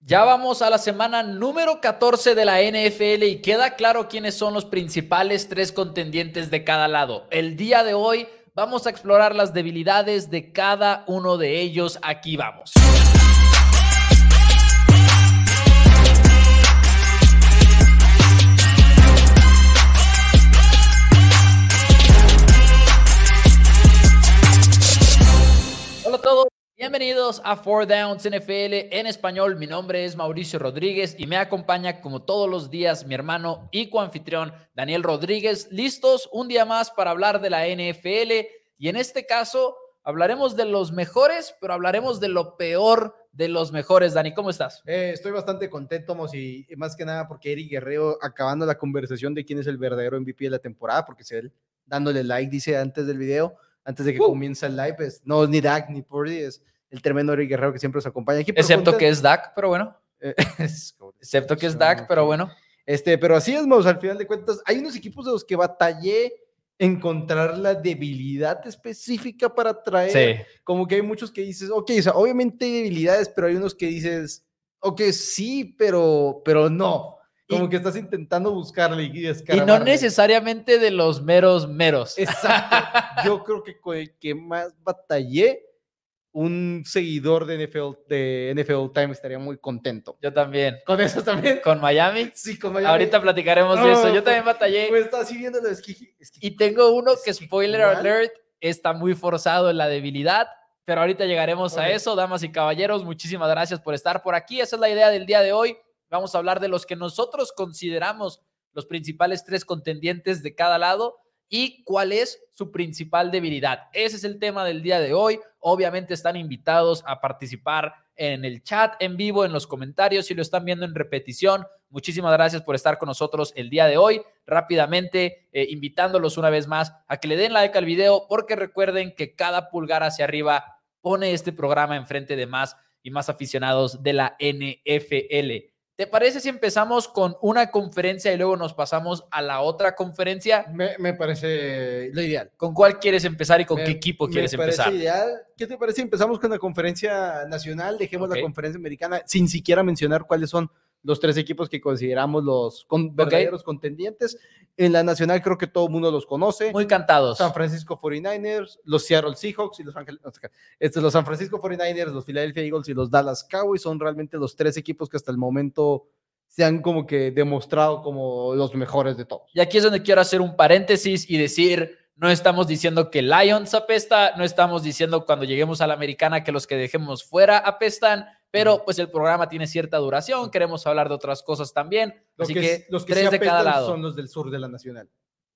Ya vamos a la semana número 14 de la NFL y queda claro quiénes son los principales tres contendientes de cada lado. El día de hoy vamos a explorar las debilidades de cada uno de ellos. Aquí vamos. Hola a todos. Bienvenidos a Four Downs NFL en español. Mi nombre es Mauricio Rodríguez y me acompaña como todos los días mi hermano y coanfitrión Daniel Rodríguez. Listos un día más para hablar de la NFL y en este caso hablaremos de los mejores, pero hablaremos de lo peor de los mejores. Dani, ¿cómo estás? Eh, estoy bastante contento, Mos, y más que nada porque Eric Guerrero acabando la conversación de quién es el verdadero MVP de la temporada, porque si él dándole like dice antes del video antes de que Uh. comience el live, es, no es ni Dak ni Purdy, es el tremendo Eric Guerrero que siempre nos acompaña aquí. Excepto que es Dak, pero bueno. Eh, Excepto que es Dak, pero bueno. Este, pero así es, Maus, al final de cuentas, hay unos equipos de los que batallé encontrar la debilidad específica para traer. Sí. Como que hay muchos que dices, ok, o sea, obviamente hay debilidades, pero hay unos que dices, ok, sí, pero, pero no. Como que estás intentando buscarle y Y no necesariamente de los meros meros. Exacto. Yo creo que con el que más batallé, un seguidor de NFL, de NFL Time estaría muy contento. Yo también. Con eso también. Con Miami. Sí, con Miami. Ahorita platicaremos de eso. No, Yo también pues, batallé. Pues está así viéndolo, es que, es que- Y tengo uno que, spoiler igual. alert, está muy forzado en la debilidad. Pero ahorita llegaremos a Ok. eso, damas y caballeros. Muchísimas gracias por estar por aquí. Esa es la idea del día de hoy. Vamos a hablar de los que nosotros consideramos los principales tres contendientes de cada lado y cuál es su principal debilidad. Ese es el tema del día de hoy. Obviamente están invitados a participar en el chat en vivo, en los comentarios, si lo están viendo en repetición. Muchísimas gracias por estar con nosotros el día de hoy. Rápidamente, eh, invitándolos una vez más a que le den like al video, porque recuerden que cada pulgar hacia arriba pone este programa enfrente de más y más aficionados de la NFL. ¿Te parece si empezamos con una conferencia y luego nos pasamos a la otra conferencia? me, me parece lo ideal. ¿Con cuál quieres empezar y con Me- qué equipo me quieres parece empezar? ideal. ¿Qué te parece? si Empezamos con la conferencia nacional, dejemos la conferencia americana sin siquiera mencionar cuáles son los tres equipos que consideramos los con- verdaderos contendientes. En la nacional creo que todo el mundo los conoce. Muy cantados. San Francisco 49ers, los Seattle Seahawks y los Ángeles. Estos, los San Francisco 49ers, los Philadelphia Eagles y los Dallas Cowboys son realmente los tres equipos que hasta el momento se han como que demostrado como los mejores de todos. Y aquí es donde quiero hacer un paréntesis y decir, no estamos diciendo que Lions apesta, no estamos diciendo cuando lleguemos a la americana que los que dejemos fuera apestan, pero pues el programa tiene cierta duración, queremos hablar de otras cosas también, Los así que, que, los que tres sí de cada lado. son los del sur de la nacional.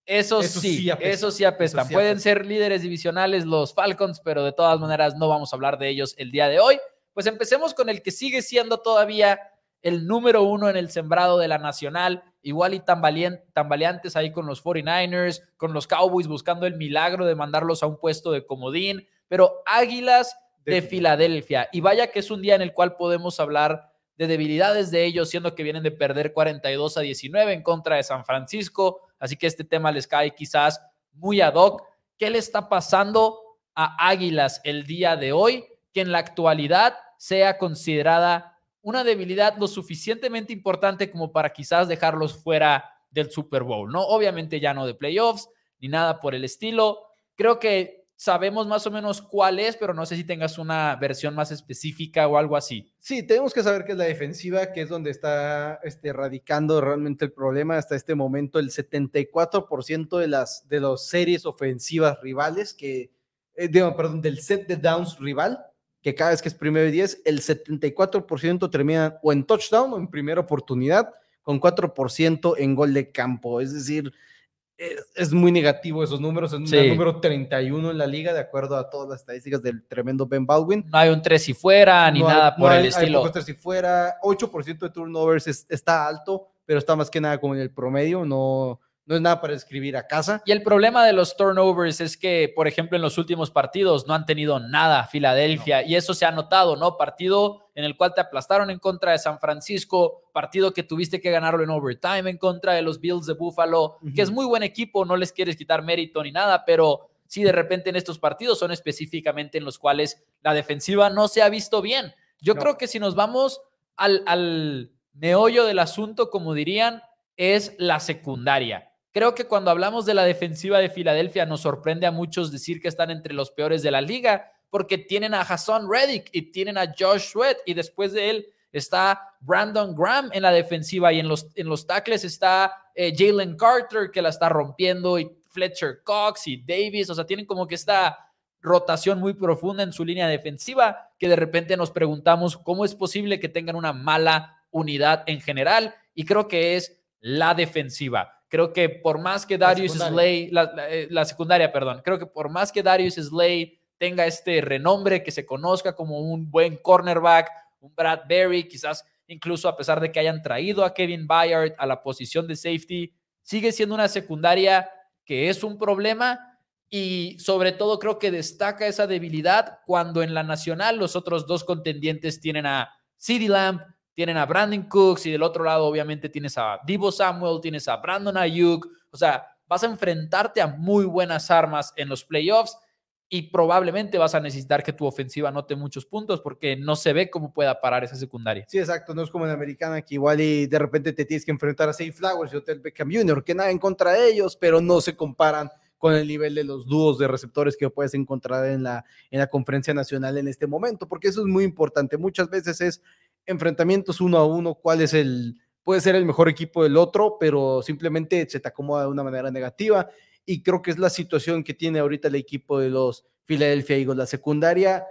Eso, sí, sí eso sí apestan. Esos sí Pueden apestan. ser líderes divisionales los Falcons, pero de todas maneras no vamos a hablar de ellos el día de hoy. Pues empecemos con el que sigue siendo todavía el número uno en el sembrado de la nacional, igual y tambaleantes ahí con los 49ers, con los Cowboys buscando el milagro de mandarlos a un puesto de comodín, pero Águilas de. Filadelfia. Y vaya que es un día en el cual podemos hablar de debilidades de ellos, siendo que vienen de perder 42 a 19 en contra de San Francisco. Así que este tema les cae quizás muy ad hoc. ¿Qué le está pasando a Águilas el día de hoy que en la actualidad sea considerada una debilidad lo suficientemente importante como para quizás dejarlos fuera del Super Bowl? No, obviamente ya no de playoffs ni nada por el estilo. Creo que sabemos más o menos cuál es, pero no sé si tengas una versión más específica o algo así. Sí, tenemos que saber que es la defensiva, que es donde está este, radicando realmente el problema hasta este momento. El 74% de las de las series ofensivas rivales, que, eh, digo, perdón, del set de downs rival, que cada vez que es primero y 10, el 74% terminan o en touchdown o en primera oportunidad, con 4% en gol de campo. Es decir, es, es muy negativo esos números. Es Sí. el número 31 en la liga, de acuerdo a todas las estadísticas del tremendo Ben Baldwin. No hay un 3 y fuera ni No hay- nada no por hay- el hay estilo. pocos tres si fuera, 8% de turnovers es- está alto, pero está más que nada como en el promedio, no, no es nada para escribir a casa. Y el problema de los turnovers es que, por ejemplo, en los últimos partidos no han tenido nada Filadelfia y eso se ha notado, ¿no? Partido en el cual te aplastaron en contra de San Francisco, partido que tuviste que ganarlo en overtime en contra de los Bills de Buffalo, que es muy buen equipo, no les quieres quitar mérito ni nada, pero sí de repente en estos partidos son específicamente en los cuales la defensiva no se ha visto bien. Yo No. creo que si nos vamos al, al meollo del asunto, como dirían, es la secundaria. Creo que cuando hablamos de la defensiva de Filadelfia nos sorprende a muchos decir que están entre los peores de la liga, porque tienen a Hassan Reddick y tienen a Josh Sweat y después de él está Brandon Graham en la defensiva y en los, en los tackles está eh, Jalen Carter que la está rompiendo y Fletcher Cox y Davis, o sea, tienen como que esta rotación muy profunda en su línea defensiva que de repente nos preguntamos cómo es posible que tengan una mala unidad en general y creo que es la defensiva. Creo que por más que Darius Slay, eh, la, secundaria, perdón, creo que por más que Darius Slay tenga este renombre, que se conozca como un buen cornerback, un Brad Berry, quizás incluso a pesar de que hayan traído a Kevin Byard a la posición de safety, sigue siendo una secundaria que es un problema y sobre todo creo que destaca esa debilidad cuando en la nacional los otros dos contendientes tienen a CeeDee Lamb, tienen a Brandon Cooks y del otro lado obviamente tienes a Divo Samuel, tienes a Brandon Ayuk, o sea, vas a enfrentarte a muy buenas armas en los playoffs y probablemente vas a necesitar que tu ofensiva anote muchos puntos porque no se ve cómo pueda parar esa secundaria. Sí, exacto, no es como en Americana que igual y de repente te tienes que enfrentar a Safe Flowers y Hotel Beckham Jr., que nada en contra de ellos, pero no se comparan con el nivel de los dúos de receptores que puedes encontrar en la, en la conferencia nacional en este momento, porque eso es muy importante. Muchas veces es enfrentamientos uno a uno, cuál es el, puede ser el mejor equipo del otro, pero simplemente se te acomoda de una manera negativa. Y creo que es la situación que tiene ahorita el equipo de los Philadelphia Eagles. La secundaria,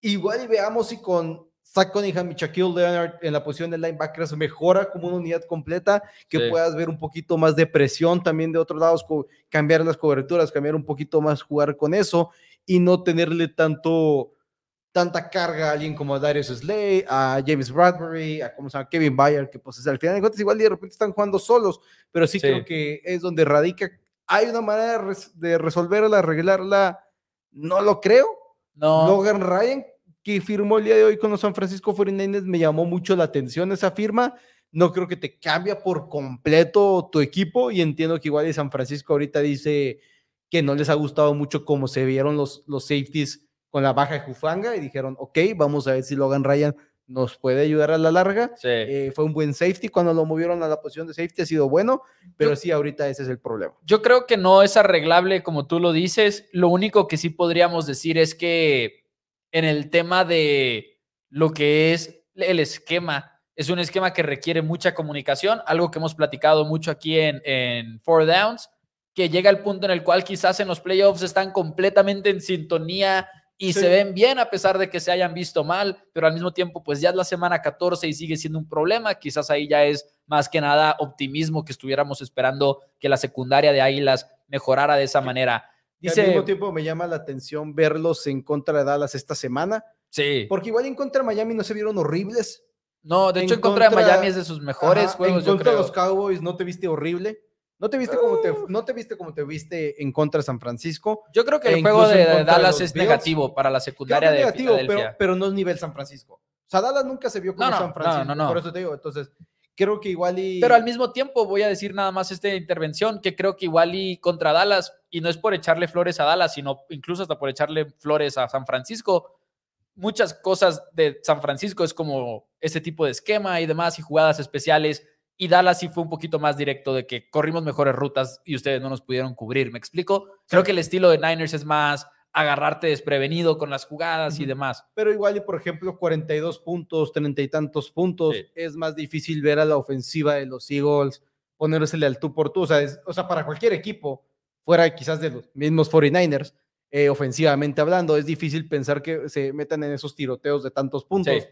igual y veamos si con Zach Cunningham y Shaquille Leonard en la posición de linebackers mejora como una unidad completa, que puedas ver un poquito más de presión también de otros lados, cambiar las coberturas, cambiar un poquito más, jugar con eso y no tenerle tanto tanta carga a alguien como a Darius Slay, a James Bradbury, a como se llama, Kevin Bayard, que pues al final de cuentas igual de repente están jugando solos, pero sí, creo que es donde radica. Hay una manera de resolverla, arreglarla, no lo creo. No. Logan Ryan, que firmó el día de hoy con los San Francisco 49ers, me llamó mucho la atención esa firma. No creo que te cambia por completo tu equipo y entiendo que igual de San Francisco ahorita dice que no les ha gustado mucho cómo se vieron los, los safeties con la baja de Jufanga y dijeron, ok, vamos a ver si Logan Ryan nos puede ayudar a la larga. Eh, fue un buen safety cuando lo movieron a la posición de safety, ha sido bueno, pero sí, ahorita ese es el problema. Yo creo que no es arreglable como tú lo dices. Lo único que sí podríamos decir es que en el tema de lo que es el esquema, es un esquema que requiere mucha comunicación, algo que hemos platicado mucho aquí en, en Four Downs, que llega el punto en el cual quizás en los playoffs están completamente en sintonía y se ven bien a pesar de que se hayan visto mal, pero al mismo tiempo pues ya es la semana 14 y sigue siendo un problema, quizás ahí ya es más que nada optimismo que estuviéramos esperando que la secundaria de Águilas mejorara de esa manera. Dice, al mismo tiempo me llama la atención verlos en contra de Dallas esta semana. Sí. Porque igual en contra de Miami no se vieron horribles. No, de hecho en, contra, de Miami es de sus mejores juegos. En contra de los Cowboys no te viste horrible. ¿No te viste como te, no te viste como te viste en contra de San Francisco? Yo creo que el e juego de, Dallas es negativo para la secundaria de negativo, pero, pero, no es nivel San Francisco. O sea, Dallas nunca se vio como San Francisco. No, no, por eso te digo, entonces creo que igual y... Pero al mismo tiempo voy a decir nada más esta intervención, que creo que igual y contra Dallas, y no es por echarle flores a Dallas, sino incluso hasta por echarle flores a San Francisco, muchas cosas de San Francisco es como ese tipo de esquema y demás y jugadas especiales y Dallas sí fue un poquito más directo de que corrimos mejores rutas y ustedes no nos pudieron cubrir. ¿Me explico? Creo que el estilo de Niners es más agarrarte desprevenido con las jugadas y demás. Pero igual, y por ejemplo, 42 puntos, 30 y tantos puntos, es más difícil ver a la ofensiva de los Eagles ponérsele al tú por tú. O sea, o sea, para cualquier equipo, fuera quizás de los mismos 49ers, eh, ofensivamente hablando, es difícil pensar que se metan en esos tiroteos de tantos puntos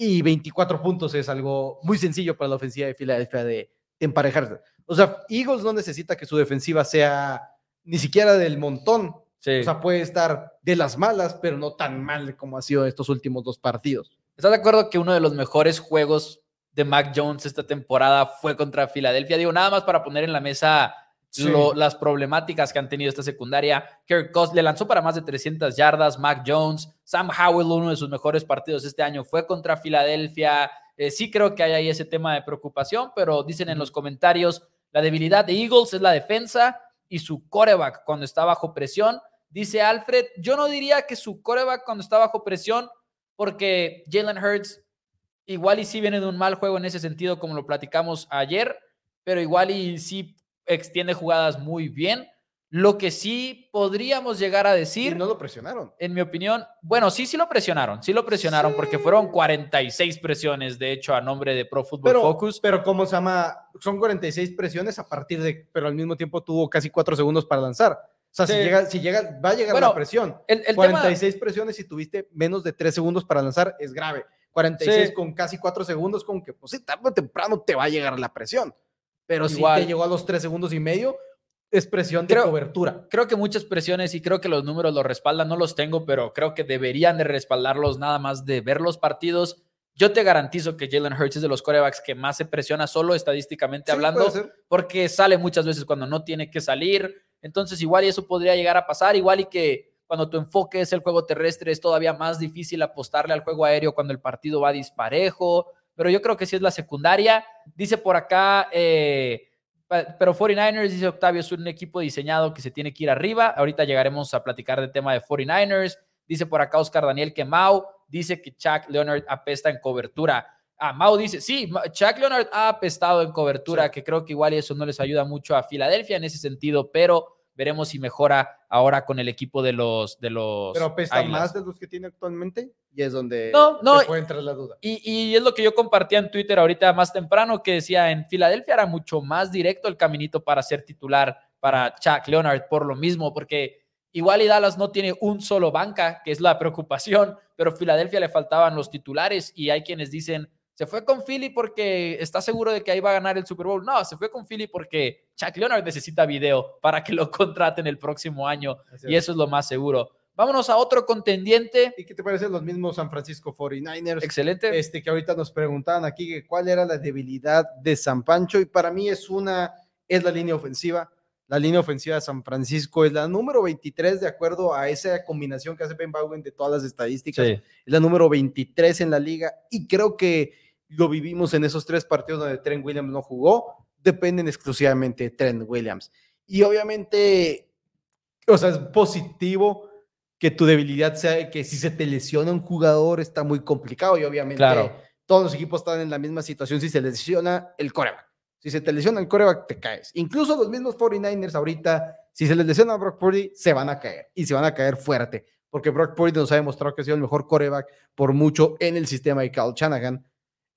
y 24 puntos es algo muy sencillo para la ofensiva de Filadelfia de, emparejarse. O sea, Eagles no necesita que su defensiva sea ni siquiera del montón. O sea, puede estar de las malas, pero no tan mal como ha sido estos últimos dos partidos. ¿Estás de acuerdo que uno de los mejores juegos de Mac Jones esta temporada fue contra Filadelfia? Digo, nada más para poner en la mesa las problemáticas que han tenido esta secundaria. Kirk Cousins le lanzó para más de 300 yardas. Mac Jones, Sam Howell, uno de sus mejores partidos este año fue contra Filadelfia. Eh, sí creo que hay ahí ese tema de preocupación, pero dicen en los comentarios, la debilidad de Eagles es la defensa y su coreback cuando está bajo presión. Dice Alfred, yo no diría que su coreback cuando está bajo presión, porque Jalen Hurts igual y sí viene de un mal juego en ese sentido, como lo platicamos ayer, pero igual y sí extiende jugadas muy bien. Lo que sí podríamos llegar a decir. no lo presionaron. En mi opinión, bueno, sí, sí lo presionaron. Sí lo presionaron porque fueron 46 presiones, de hecho, a nombre de Pro Football Focus. Pero, ¿cómo se llama? Son 46 presiones a partir de. Pero al mismo tiempo tuvo casi cuatro segundos para lanzar. O sea, si, llega, si llega, va a llegar la presión. El, 46 presiones y tuviste menos de 3 segundos para lanzar es grave. 46 con casi 4 segundos, como que, pues sí, tarde o temprano te va a llegar la presión. Pero si te llegó a los 3 segundos y medio, es presión de cobertura. Creo que muchas presiones y creo que los números lo respaldan, no los tengo, pero creo que deberían de respaldarlos nada más de ver los partidos. Yo te garantizo que Jalen Hurts es de los corebacks que más se presiona solo estadísticamente hablando, porque sale muchas veces cuando no tiene que salir. Entonces, igual y eso podría llegar a pasar, igual y que cuando tu enfoque es el juego terrestre es todavía más difícil apostarle al juego aéreo cuando el partido va disparejo, pero yo creo que sí es la secundaria. Dice por acá, eh, pero 49ers, dice Octavio, es un equipo diseñado que se tiene que ir arriba. Ahorita llegaremos a platicar del tema de 49ers. Dice por acá Oscar Daniel que Mau dice que Chuck Leonard apesta en cobertura. Ah, Mau dice, sí, Chuck Leonard ha apestado en cobertura, que creo que igual eso no les ayuda mucho a Filadelfia en ese sentido, pero veremos si mejora ahora con el equipo de los de los Pero más de los que tiene actualmente y es donde no, no, puede entrar la duda. Y, y, es lo que yo compartía en Twitter ahorita más temprano que decía en Filadelfia era mucho más directo el caminito para ser titular para Chuck Leonard por lo mismo porque igual y Dallas no tiene un solo banca, que es la preocupación, pero Filadelfia le faltaban los titulares y hay quienes dicen se fue con Philly porque está seguro de que ahí va a ganar el Super Bowl. No, se fue con Philly porque Chuck Leonard necesita video para que lo contraten el próximo año. y eso es lo más seguro. Vámonos a otro contendiente. ¿Y qué te parecen los mismos San Francisco 49ers? Excelente. Este que ahorita nos preguntaban aquí cuál era la debilidad de San Pancho y para mí es una es la línea ofensiva. La línea ofensiva de San Francisco es la número 23 de acuerdo a esa combinación que hace Ben Bowen de todas las estadísticas. Es la número 23 en la liga y creo que lo vivimos en esos tres partidos donde Trent Williams no jugó, dependen exclusivamente de Trent Williams. Y obviamente, o sea, es positivo que tu debilidad sea que si se te lesiona un jugador está muy complicado y obviamente todos los equipos están en la misma situación si se lesiona el coreback. Si se te lesiona el coreback, te caes. Incluso los mismos 49ers ahorita, si se les lesiona a Brock Purdy, se van a caer y se van a caer fuerte, porque Brock Purdy nos ha demostrado que ha sido el mejor coreback por mucho en el sistema de Kyle Shanahan.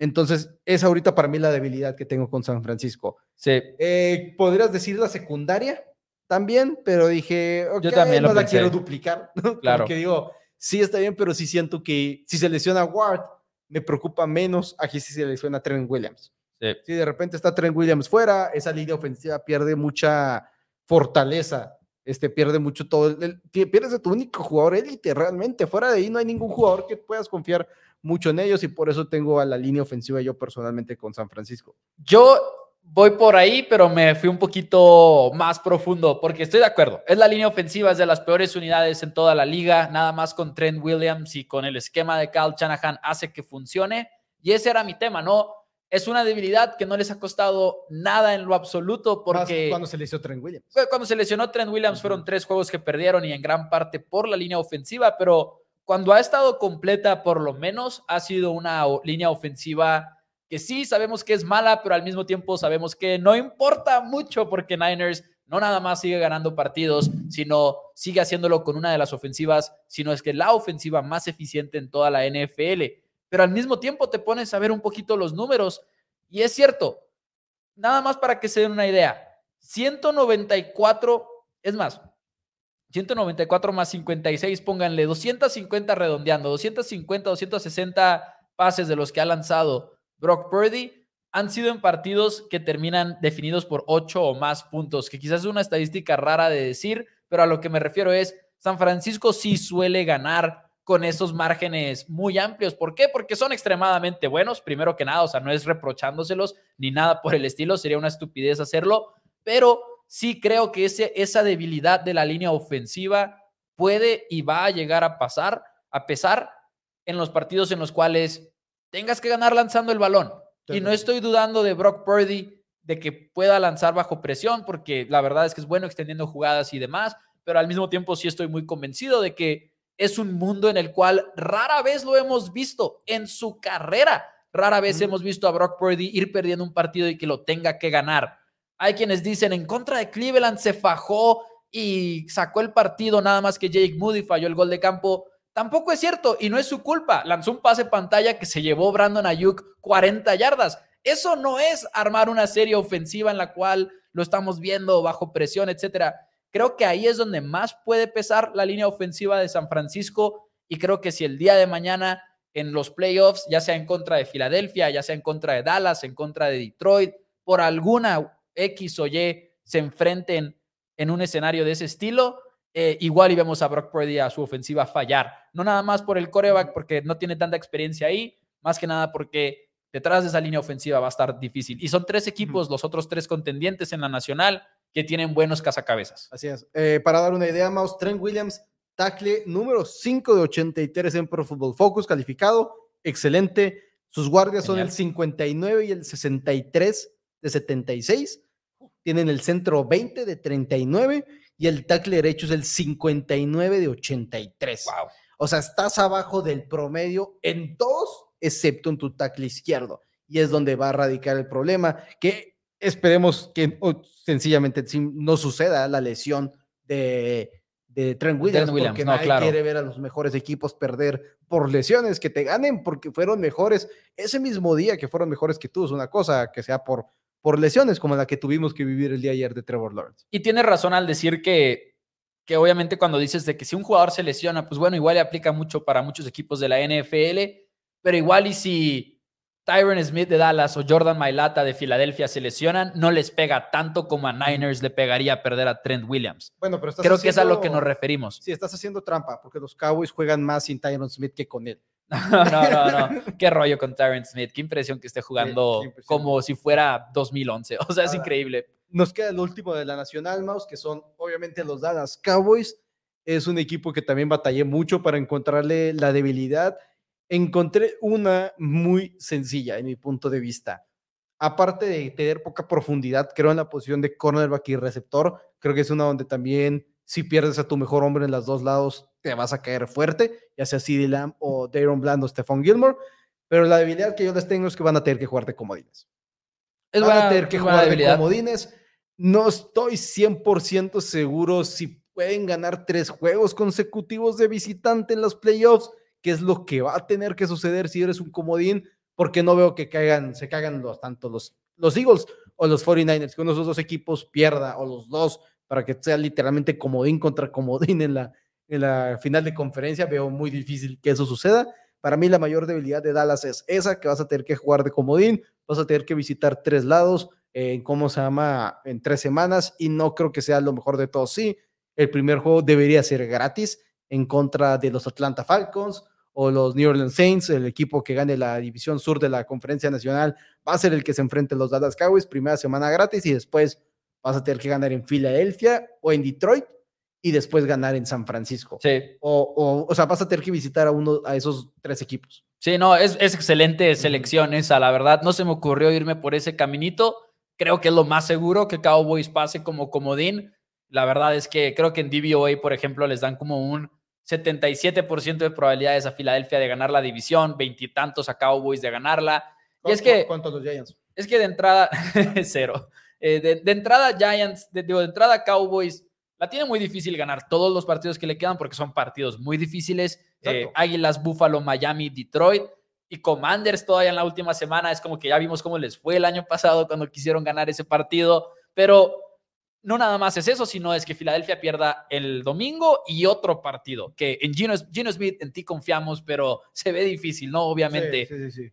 Entonces, es ahorita para mí la debilidad que tengo con San Francisco. Sí. Eh, Podrías decir la secundaria también, pero dije, yo también no la quiero duplicar. Claro. Porque digo, sí está bien, pero sí siento que si se lesiona Ward, me preocupa menos aquí si se lesiona Trent Williams. Sí. Si de repente está Trent Williams fuera, esa línea ofensiva pierde mucha fortaleza este, pierde mucho todo, pierdes de tu único jugador élite realmente, fuera de ahí no hay ningún jugador que puedas confiar mucho en ellos y por eso tengo a la línea ofensiva yo personalmente con San Francisco. Yo voy por ahí, pero me fui un poquito más profundo porque estoy de acuerdo. Es la línea ofensiva, es de las peores unidades en toda la liga, nada más con Trent Williams y con el esquema de Kyle Shanahan hace que funcione. Y ese era mi tema, ¿no? Es una debilidad que no les ha costado nada en lo absoluto porque... cuando se lesionó Trent Williams. Cuando se lesionó Trent Williams fueron tres juegos que perdieron y en gran parte por la línea ofensiva, pero cuando ha estado completa, por lo menos, ha sido una línea ofensiva que sí sabemos que es mala, pero al mismo tiempo sabemos que no importa mucho porque Niners no nada más sigue ganando partidos, sino sigue haciéndolo con una de las ofensivas, sino es que la ofensiva más eficiente en toda la NFL. Pero al mismo tiempo te pones a ver un poquito los números y es cierto, nada más para que se den una idea, 194, es más, 194 más 56, pónganle 250 redondeando, 250, 260 pases de los que ha lanzado Brock Purdy han sido en partidos que terminan definidos por 8 o más puntos, que quizás es una estadística rara de decir, pero a lo que me refiero es, San Francisco sí suele ganar con esos márgenes muy amplios. ¿Por qué? Porque son extremadamente buenos, primero que nada, o sea, no es reprochándoselos ni nada por el estilo, sería una estupidez hacerlo, pero sí creo que ese, esa debilidad de la línea ofensiva puede y va a llegar a pasar, a pesar en los partidos en los cuales tengas que ganar lanzando el balón. Y no estoy dudando de Brock Purdy de que pueda lanzar bajo presión, porque la verdad es que es bueno extendiendo jugadas y demás, pero al mismo tiempo sí estoy muy convencido de que es un mundo en el cual rara vez lo hemos visto en su carrera Rara vez hemos visto a Brock Purdy ir perdiendo un partido y que lo tenga que ganar. Hay quienes dicen, en contra de Cleveland se fajó y sacó el partido nada más que Jake Moody falló el gol de campo. Tampoco es cierto y no es su culpa. Lanzó un pase pantalla que se llevó Brandon Ayuk 40 yardas. Eso no es armar una serie ofensiva en la cual lo estamos viendo bajo presión, etcétera. Creo que ahí es donde más puede pesar la línea ofensiva de San Francisco y creo que si el día de mañana en los playoffs, ya sea en contra de Filadelfia, ya sea en contra de Dallas, en contra de Detroit, por alguna X o Y se enfrenten en un escenario de ese estilo, eh, igual y vemos a Brock Purdy a su ofensiva fallar. No nada más por el coreback, porque no tiene tanta experiencia ahí, más que nada porque detrás de esa línea ofensiva va a estar difícil. Y son tres equipos, los otros tres contendientes en la nacional, que tienen buenos cazacabezas. Así es. Eh, para dar una idea, Maus, Trent Williams, tackle número 5 de 83 en Pro Football Focus, calificado, excelente. Sus guardias son el 59 y el 63 de 76. Tienen el centro 20 de 39 y el tackle derecho es el 59 de 83. Wow. O sea, estás abajo del promedio en todos, excepto en tu tackle izquierdo. Y es donde va a radicar el problema, que esperemos que sencillamente no suceda la lesión de, de Trent Williams, porque nadie quiere ver a los mejores equipos perder por lesiones, que te ganen porque fueron mejores ese mismo día que fueron mejores que tú, es una cosa que sea por por lesiones como la que tuvimos que vivir el día ayer de Trevor Lawrence. Y tienes razón al decir que, que obviamente cuando dices de que si un jugador se lesiona, pues bueno, igual le aplica mucho para muchos equipos de la NFL, pero igual y si Tyron Smith de Dallas o Jordan Mailata de Filadelfia se lesionan, no les pega tanto como a Niners le pegaría perder a Trent Williams. Bueno, pero Creo que es a lo que nos referimos. Sí, estás haciendo trampa, porque los Cowboys juegan más sin Tyron Smith que con él. No, no, no. Qué rollo con Tyron Smith. Qué impresión que esté jugando como si fuera 2011. O sea, es increíble. Nos queda el último de la Nacional Mouse, que son obviamente los Dallas Cowboys. Es un equipo que también batallé mucho para encontrarle la debilidad. Encontré una muy sencilla en mi punto de vista. Aparte de tener poca profundidad, creo en la posición de cornerback y receptor. Creo que es una donde también si pierdes a tu mejor hombre en los dos lados, te vas a caer fuerte, ya sea CD Lamb o Daron Bland o Stephon Gilmore. Pero la debilidad que yo les tengo es que van a tener que jugar de comodines. Es van a tener que jugar de comodines. No estoy 100% seguro si pueden ganar tres juegos consecutivos de visitante en los playoffs, que es lo que va a tener que suceder si eres un comodín, porque no veo que caigan, se caigan los, tanto los, los Eagles o los 49ers, que uno de esos dos equipos pierda o los dos para que sea literalmente comodín contra comodín en la, en la final de conferencia. Veo muy difícil que eso suceda. Para mí la mayor debilidad de Dallas es esa, que vas a tener que jugar de comodín, vas a tener que visitar tres lados, en ¿cómo se llama? En tres semanas y no creo que sea lo mejor de todo. Sí, el primer juego debería ser gratis en contra de los Atlanta Falcons o los New Orleans Saints, el equipo que gane la división sur de la conferencia nacional va a ser el que se enfrente a los Dallas Cowboys, primera semana gratis y después vas a tener que ganar en Filadelfia o en Detroit y después ganar en San Francisco. Sí. O, o, sea, vas a tener que visitar a uno a esos tres equipos. Sí, no, es, es excelente selección esa, la verdad. No se me ocurrió irme por ese caminito. Creo que es lo más seguro que Cowboys pase como comodín. La verdad es que creo que en DVOA, por ejemplo, les dan como un 77% de probabilidades a Filadelfia de ganar la división, veintitantos a Cowboys de ganarla. Y es que. ¿Cuántos los Giants? Es que de entrada, cero. Eh, de, entrada, Giants, de, de, entrada, Cowboys, la tiene muy difícil ganar todos los partidos que le quedan porque son partidos muy difíciles. Eh, Águilas, Buffalo, Miami, Detroit y Commanders todavía en la última semana. Es como que ya vimos cómo les fue el año pasado cuando quisieron ganar ese partido. Pero no nada más es eso, sino es que Filadelfia pierda el domingo y otro partido, que en Gino, Smith en ti confiamos, pero se ve difícil, ¿no? Obviamente.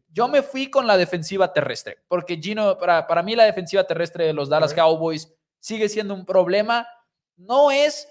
Yo me fui con la defensiva terrestre, porque Gino, para, para mí la defensiva terrestre de los Dallas Cowboys sigue siendo un problema. No es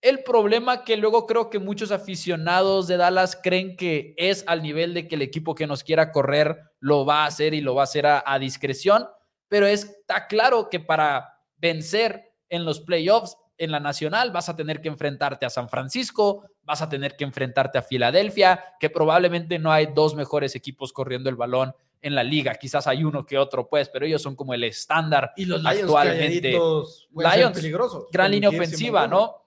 el problema que luego creo que muchos aficionados de Dallas creen que es al nivel de que el equipo que nos quiera correr lo va a hacer y lo va a hacer a, a discreción, pero está claro que para vencer en los playoffs en la nacional vas a tener que enfrentarte a San Francisco, vas a tener que enfrentarte a Filadelfia, que probablemente no hay dos mejores equipos corriendo el balón en la liga. Quizás hay uno que otro, pues, pero ellos son como el estándar y los Lions actualmente. Lions, peligrosos, gran línea ofensiva, ¿no?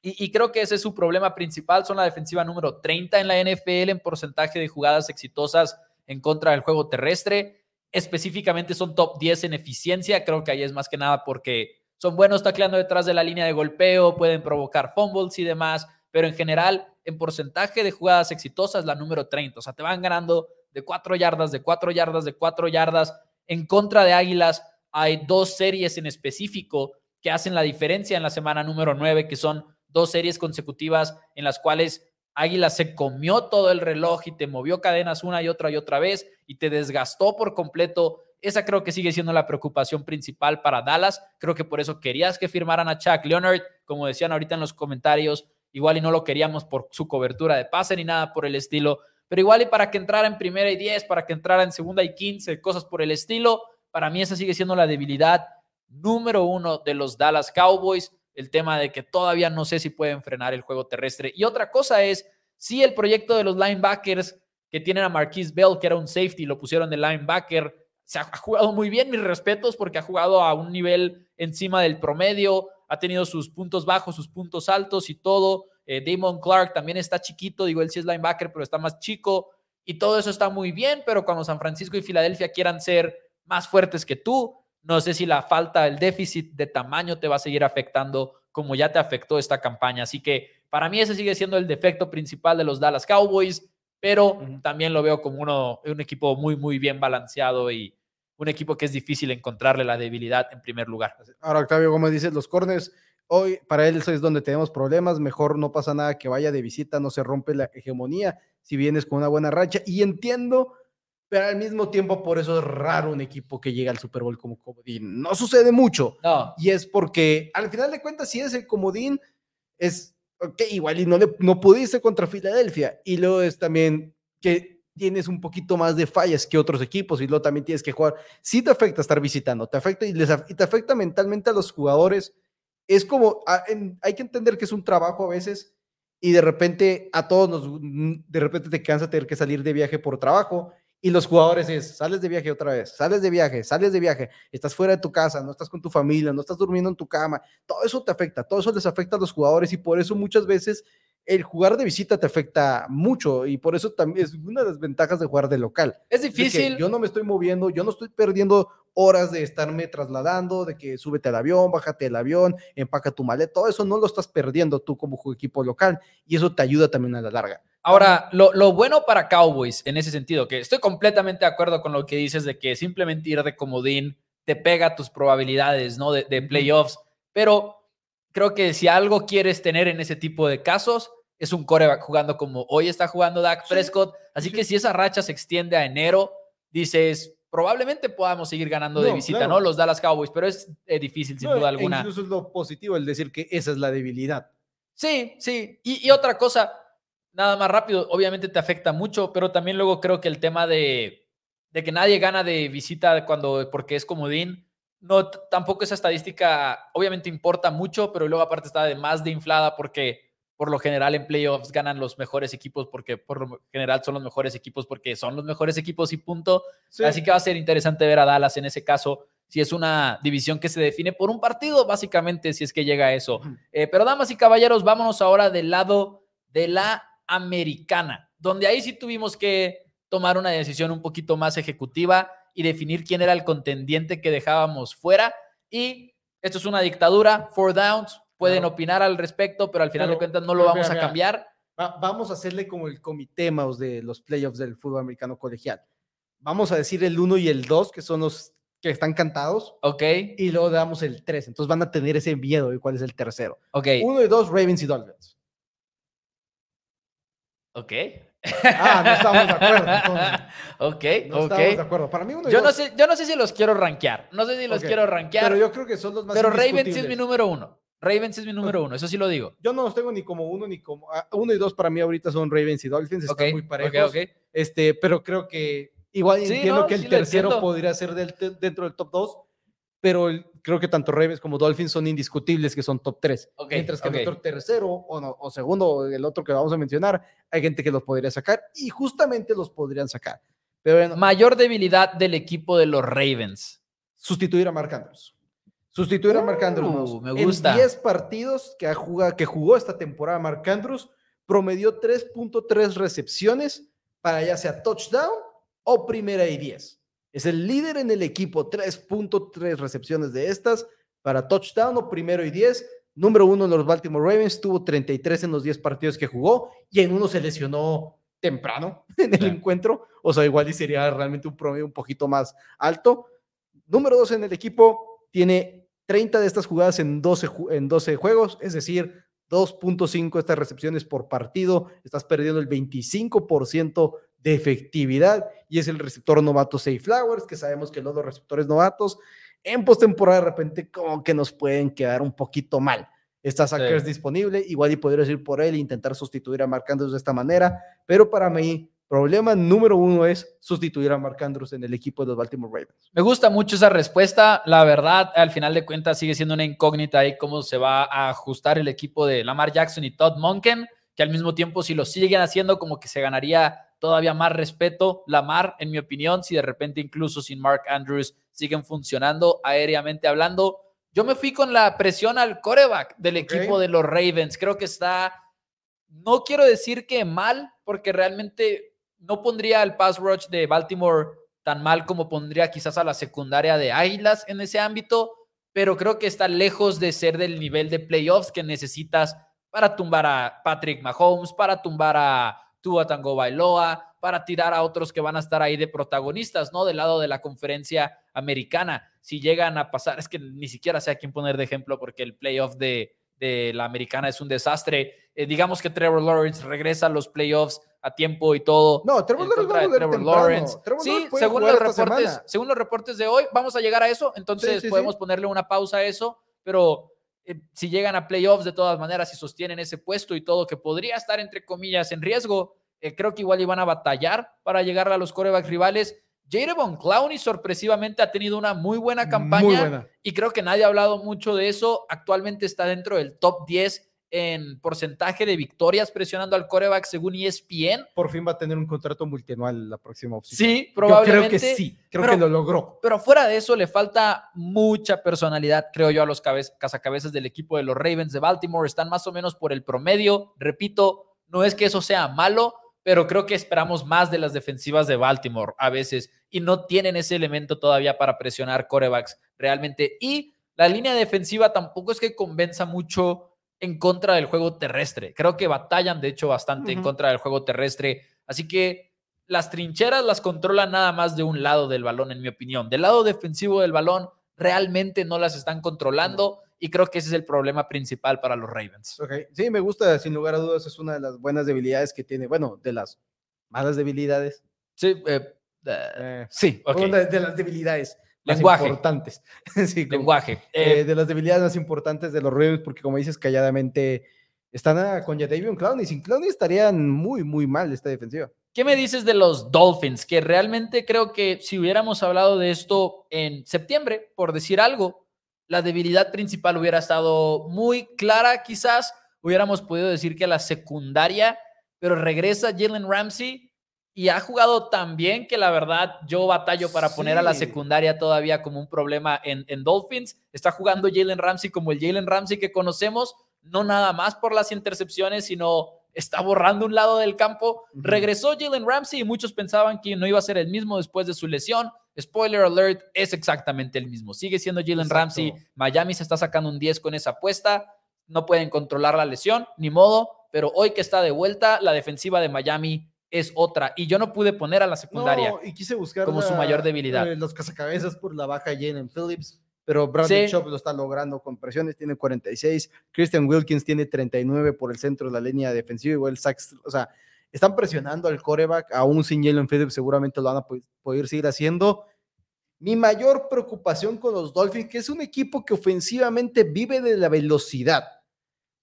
Y, y, creo que ese es su problema principal. Son la defensiva número 30 en la NFL en porcentaje de jugadas exitosas en contra del juego terrestre. Específicamente son top 10 en eficiencia. Creo que ahí es más que nada porque son buenos tacleando detrás de la línea de golpeo, pueden provocar fumbles y demás, pero en general, en porcentaje de jugadas exitosas, la número 30. O sea, te van ganando de 4 yardas, de 4 yardas, de 4 yardas. En contra de Águilas hay dos series en específico que hacen la diferencia en la semana número 9, que son dos series consecutivas en las cuales Águila se comió todo el reloj y te movió cadenas una y otra y otra vez y te desgastó por completo. Esa creo que sigue siendo la preocupación principal para Dallas. Creo que por eso querías que firmaran a Chuck Leonard, como decían ahorita en los comentarios. Igual y no lo queríamos por su cobertura de pase ni nada por el estilo. Pero igual y para que entrara en primera y diez, para que entrara en segunda y quince, cosas por el estilo. Para mí esa sigue siendo la debilidad número uno de los Dallas Cowboys el tema de que todavía no sé si pueden frenar el juego terrestre. Y otra cosa es, si el proyecto de los linebackers que tienen a Marquise Bell, que era un safety, lo pusieron de linebacker, se ha, jugado muy bien, mis respetos, porque ha jugado a un nivel encima del promedio, ha tenido sus puntos bajos, sus puntos altos y todo. Eh, Damon Clark también está chiquito, digo, él sí es linebacker, pero está más chico. Y todo eso está muy bien, pero cuando San Francisco y Filadelfia quieran ser más fuertes que tú, no sé si la falta, el déficit de tamaño te va a seguir afectando como ya te afectó esta campaña. Así que para mí ese sigue siendo el defecto principal de los Dallas Cowboys, pero también lo veo como uno, un equipo muy, muy bien balanceado y un equipo que es difícil encontrarle la debilidad en primer lugar. Ahora, Octavio, como dices, los corners, hoy para él es donde tenemos problemas, mejor no pasa nada que vaya de visita, no se rompe la hegemonía si vienes con una buena racha. Y entiendo pero al mismo tiempo por eso es raro un equipo que llega al Super Bowl como comodín. No sucede mucho. No. Y es porque al final de cuentas, si es el comodín, es, ok, igual y no, le, no pudiste contra Filadelfia. Y luego es también que tienes un poquito más de fallas que otros equipos y luego también tienes que jugar. Sí te afecta estar visitando, te afecta y, les, y te afecta mentalmente a los jugadores. Es como, hay que entender que es un trabajo a veces y de repente a todos nos, de repente te cansa tener que salir de viaje por trabajo y los jugadores es, sales de viaje otra vez, sales de viaje, sales de viaje, estás fuera de tu casa, no estás con tu familia, no estás durmiendo en tu cama, todo eso te afecta, todo eso les afecta a los jugadores y por eso muchas veces el jugar de visita te afecta mucho y por eso también es una de las ventajas de jugar de local. Es difícil. yo no me estoy moviendo, yo no estoy perdiendo horas de estarme trasladando, de que súbete al avión, bájate el avión, empaca tu maleta, todo eso no lo estás perdiendo tú como equipo local y eso te ayuda también a la larga. Ahora, lo, bueno para Cowboys en ese sentido, que estoy completamente de acuerdo con lo que dices de que simplemente ir de comodín te pega tus probabilidades, ¿no? De, de playoffs, pero creo que si algo quieres tener en ese tipo de casos, es un coreback jugando como hoy está jugando Dak Prescott. Así que si esa racha se extiende a enero, dices, probablemente podamos seguir ganando de visita, ¿no? Los Dallas Cowboys, pero es eh, difícil sin duda e alguna. Incluso es lo positivo el decir que esa es la debilidad. Sí, sí. y otra cosa, nada más rápido, obviamente te afecta mucho, pero también luego creo que el tema de, de que nadie gana de visita cuando porque es comodín, no tampoco esa estadística obviamente importa mucho, pero luego aparte está de más de inflada porque por lo general en playoffs ganan los mejores equipos porque por lo general son los mejores equipos porque son los mejores equipos y punto. Así que va a ser interesante ver a Dallas en ese caso si es una división que se define por un partido, básicamente, si es que llega a eso. Eh, pero damas y caballeros, vámonos ahora del lado de la americana, donde ahí sí tuvimos que tomar una decisión un poquito más ejecutiva y definir quién era el contendiente que dejábamos fuera. Y esto es una dictadura, four downs, pueden opinar al respecto, pero al final de cuentas no lo vamos a cambiar. vamos a hacerle como el comité de los playoffs del fútbol americano colegial. Vamos a decir el 1 y el 2, que son los que están cantados. Ok. Y luego damos el 3. Entonces van a tener ese miedo de cuál es el tercero. Ok. 1 y 2, Ravens y Dolphins. Ok. Ah, no estamos de acuerdo. ok, no estamos de acuerdo. Para mí uno yo, no sé, yo no sé si los quiero rankear. No sé si los quiero rankear. Pero yo creo que son los más Pero Ravens es mi número uno. Ravens es mi número uno, eso sí lo digo. Yo no los tengo ni como uno ni como ah, uno y dos para mí ahorita son Ravens y Dolphins, están muy parejos. Okay, este, pero creo que igual entiendo que el tercero podría ser dentro del top dos pero creo que tanto Ravens como Dolphins son indiscutibles que son top 3. Mientras que nuestro tercero o, no, o segundo, el otro que vamos a mencionar, hay gente que los podría sacar y justamente los podrían sacar. Pero Mayor debilidad del equipo de los Ravens. Sustituir a Mark Andrews. Sustituir a Mark Andrews. Uh, me gusta. En 10 partidos que, jugado, que jugó esta temporada Mark Andrews, promedió 3.3 recepciones para ya sea touchdown o primera y 10. Es el líder en el equipo, 3.3 recepciones de estas para touchdown o primero y 10. Número uno en los Baltimore Ravens, tuvo 33 en los 10 partidos que jugó y en uno se lesionó temprano en el encuentro. O sea, igual y sería realmente un promedio un poquito más alto. Número dos en el equipo, tiene 30 de estas jugadas en 12, en 12 juegos, es decir, 2.5 estas recepciones por partido. Estás perdiendo el 25% de efectividad y es el receptor novato Safe Flowers, que sabemos que los dos receptores novatos en postemporada de repente como que nos pueden quedar un poquito mal. Está Sackers disponible, igual y podrías ir por él e intentar sustituir a Mark Andrews de esta manera, pero para mí, problema número uno es sustituir a Mark Andrews en el equipo de los Baltimore Ravens. Me gusta mucho esa respuesta, la verdad, al final de cuentas sigue siendo una incógnita ahí cómo se va a ajustar el equipo de Lamar Jackson y Todd Monken, que al mismo tiempo si lo siguen haciendo como que se ganaría todavía más respeto Lamar, en mi opinión, si de repente incluso sin Mark Andrews siguen funcionando aéreamente hablando. Yo me fui con la presión al coreback del equipo de los Ravens. Creo que está, no quiero decir que mal, porque realmente no pondría el pass rush de Baltimore tan mal como pondría quizás a la secundaria de Águilas en ese ámbito, pero creo que está lejos de ser del nivel de playoffs que necesitas para tumbar a Patrick Mahomes, para tumbar a Tua Tango Bailoa, para tirar a otros que van a estar ahí de protagonistas, ¿no? Del lado de la conferencia americana. Si llegan a pasar, es que ni siquiera sé a quién poner de ejemplo porque el playoff de, de la americana es un desastre. Eh, digamos que Trevor Lawrence regresa a los playoffs a tiempo y todo. No, Trevor, Lawrence, Trevor Lawrence. sí, según los, reportes, según los reportes de hoy, vamos a llegar a eso, entonces podemos ponerle una pausa a eso, pero eh, si llegan a playoffs de todas maneras y sostienen ese puesto y todo, que podría estar entre comillas en riesgo, eh, creo que igual iban a batallar para llegar a los corebacks rivales. Von Clowney sorpresivamente ha tenido una muy buena campaña y creo que nadie ha hablado mucho de eso. Actualmente está dentro del top 10 en porcentaje de victorias presionando al coreback según ESPN. Por fin va a tener un contrato multianual la próxima opción. Sí, probablemente. creo que sí, creo que lo logró. Pero fuera de eso le falta mucha personalidad, creo yo, a los cazacabezas del equipo de los Ravens de Baltimore. Están más o menos por el promedio. Repito, no es que eso sea malo, pero creo que esperamos más de las defensivas de Baltimore a veces y no tienen ese elemento todavía para presionar corebacks realmente. Y la línea defensiva tampoco es que convenza mucho en contra del juego terrestre. Creo que batallan, de hecho, bastante en contra del juego terrestre. Así que las trincheras las controlan nada más de un lado del balón, en mi opinión. Del lado defensivo del balón, realmente no las están controlando. Y creo que ese es el problema principal para los Ravens. Okay. Sí, me gusta, sin lugar a dudas, es una de las buenas debilidades que tiene, bueno, de las malas debilidades. Sí, eh, eh, sí, una de las debilidades lenguaje. importantes. sí, lenguaje. Eh, de las debilidades más importantes de los Ravens, porque como dices, calladamente están con Jadavion Clowney. Sin Clowney estarían muy, muy mal esta defensiva. ¿Qué me dices de los Dolphins? Que realmente creo que si hubiéramos hablado de esto en septiembre, por decir algo, la debilidad principal hubiera estado muy clara, quizás hubiéramos podido decir que la secundaria, pero regresa Jalen Ramsey y ha jugado tan bien que la verdad yo batallo para poner a la secundaria todavía como un problema en, Dolphins. Está jugando Jalen Ramsey como el Jalen Ramsey que conocemos, no nada más por las intercepciones, sino está borrando un lado del campo. Regresó Jalen Ramsey y muchos pensaban que no iba a ser el mismo después de su lesión. Spoiler alert, es exactamente el mismo. Sigue siendo Jalen Ramsey. Miami se está sacando un 10 con esa apuesta. No pueden controlar la lesión, ni modo. Pero hoy que está de vuelta, la defensiva de Miami es otra. Y yo no pude poner a la secundaria y quise buscar como su mayor debilidad. Eh, los cazacabezas por la baja Jalen Phillips, pero Bradley Chop lo está logrando con presiones, tiene 46. Christian Wilkins tiene 39 por el centro de la línea defensiva, igual Sachs, o sea, están presionando al coreback, aún sin Jalen Phillips seguramente lo van a poder seguir haciendo. Mi mayor preocupación con los Dolphins, que es un equipo que ofensivamente vive de la velocidad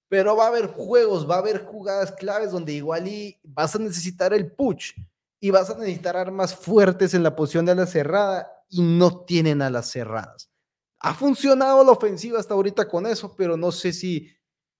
pero va a haber juegos, va a haber jugadas claves donde igual y vas a necesitar el push y vas a necesitar armas fuertes en la posición de ala cerrada y no tienen alas cerradas. Ha funcionado la ofensiva hasta ahorita con eso, pero no sé si,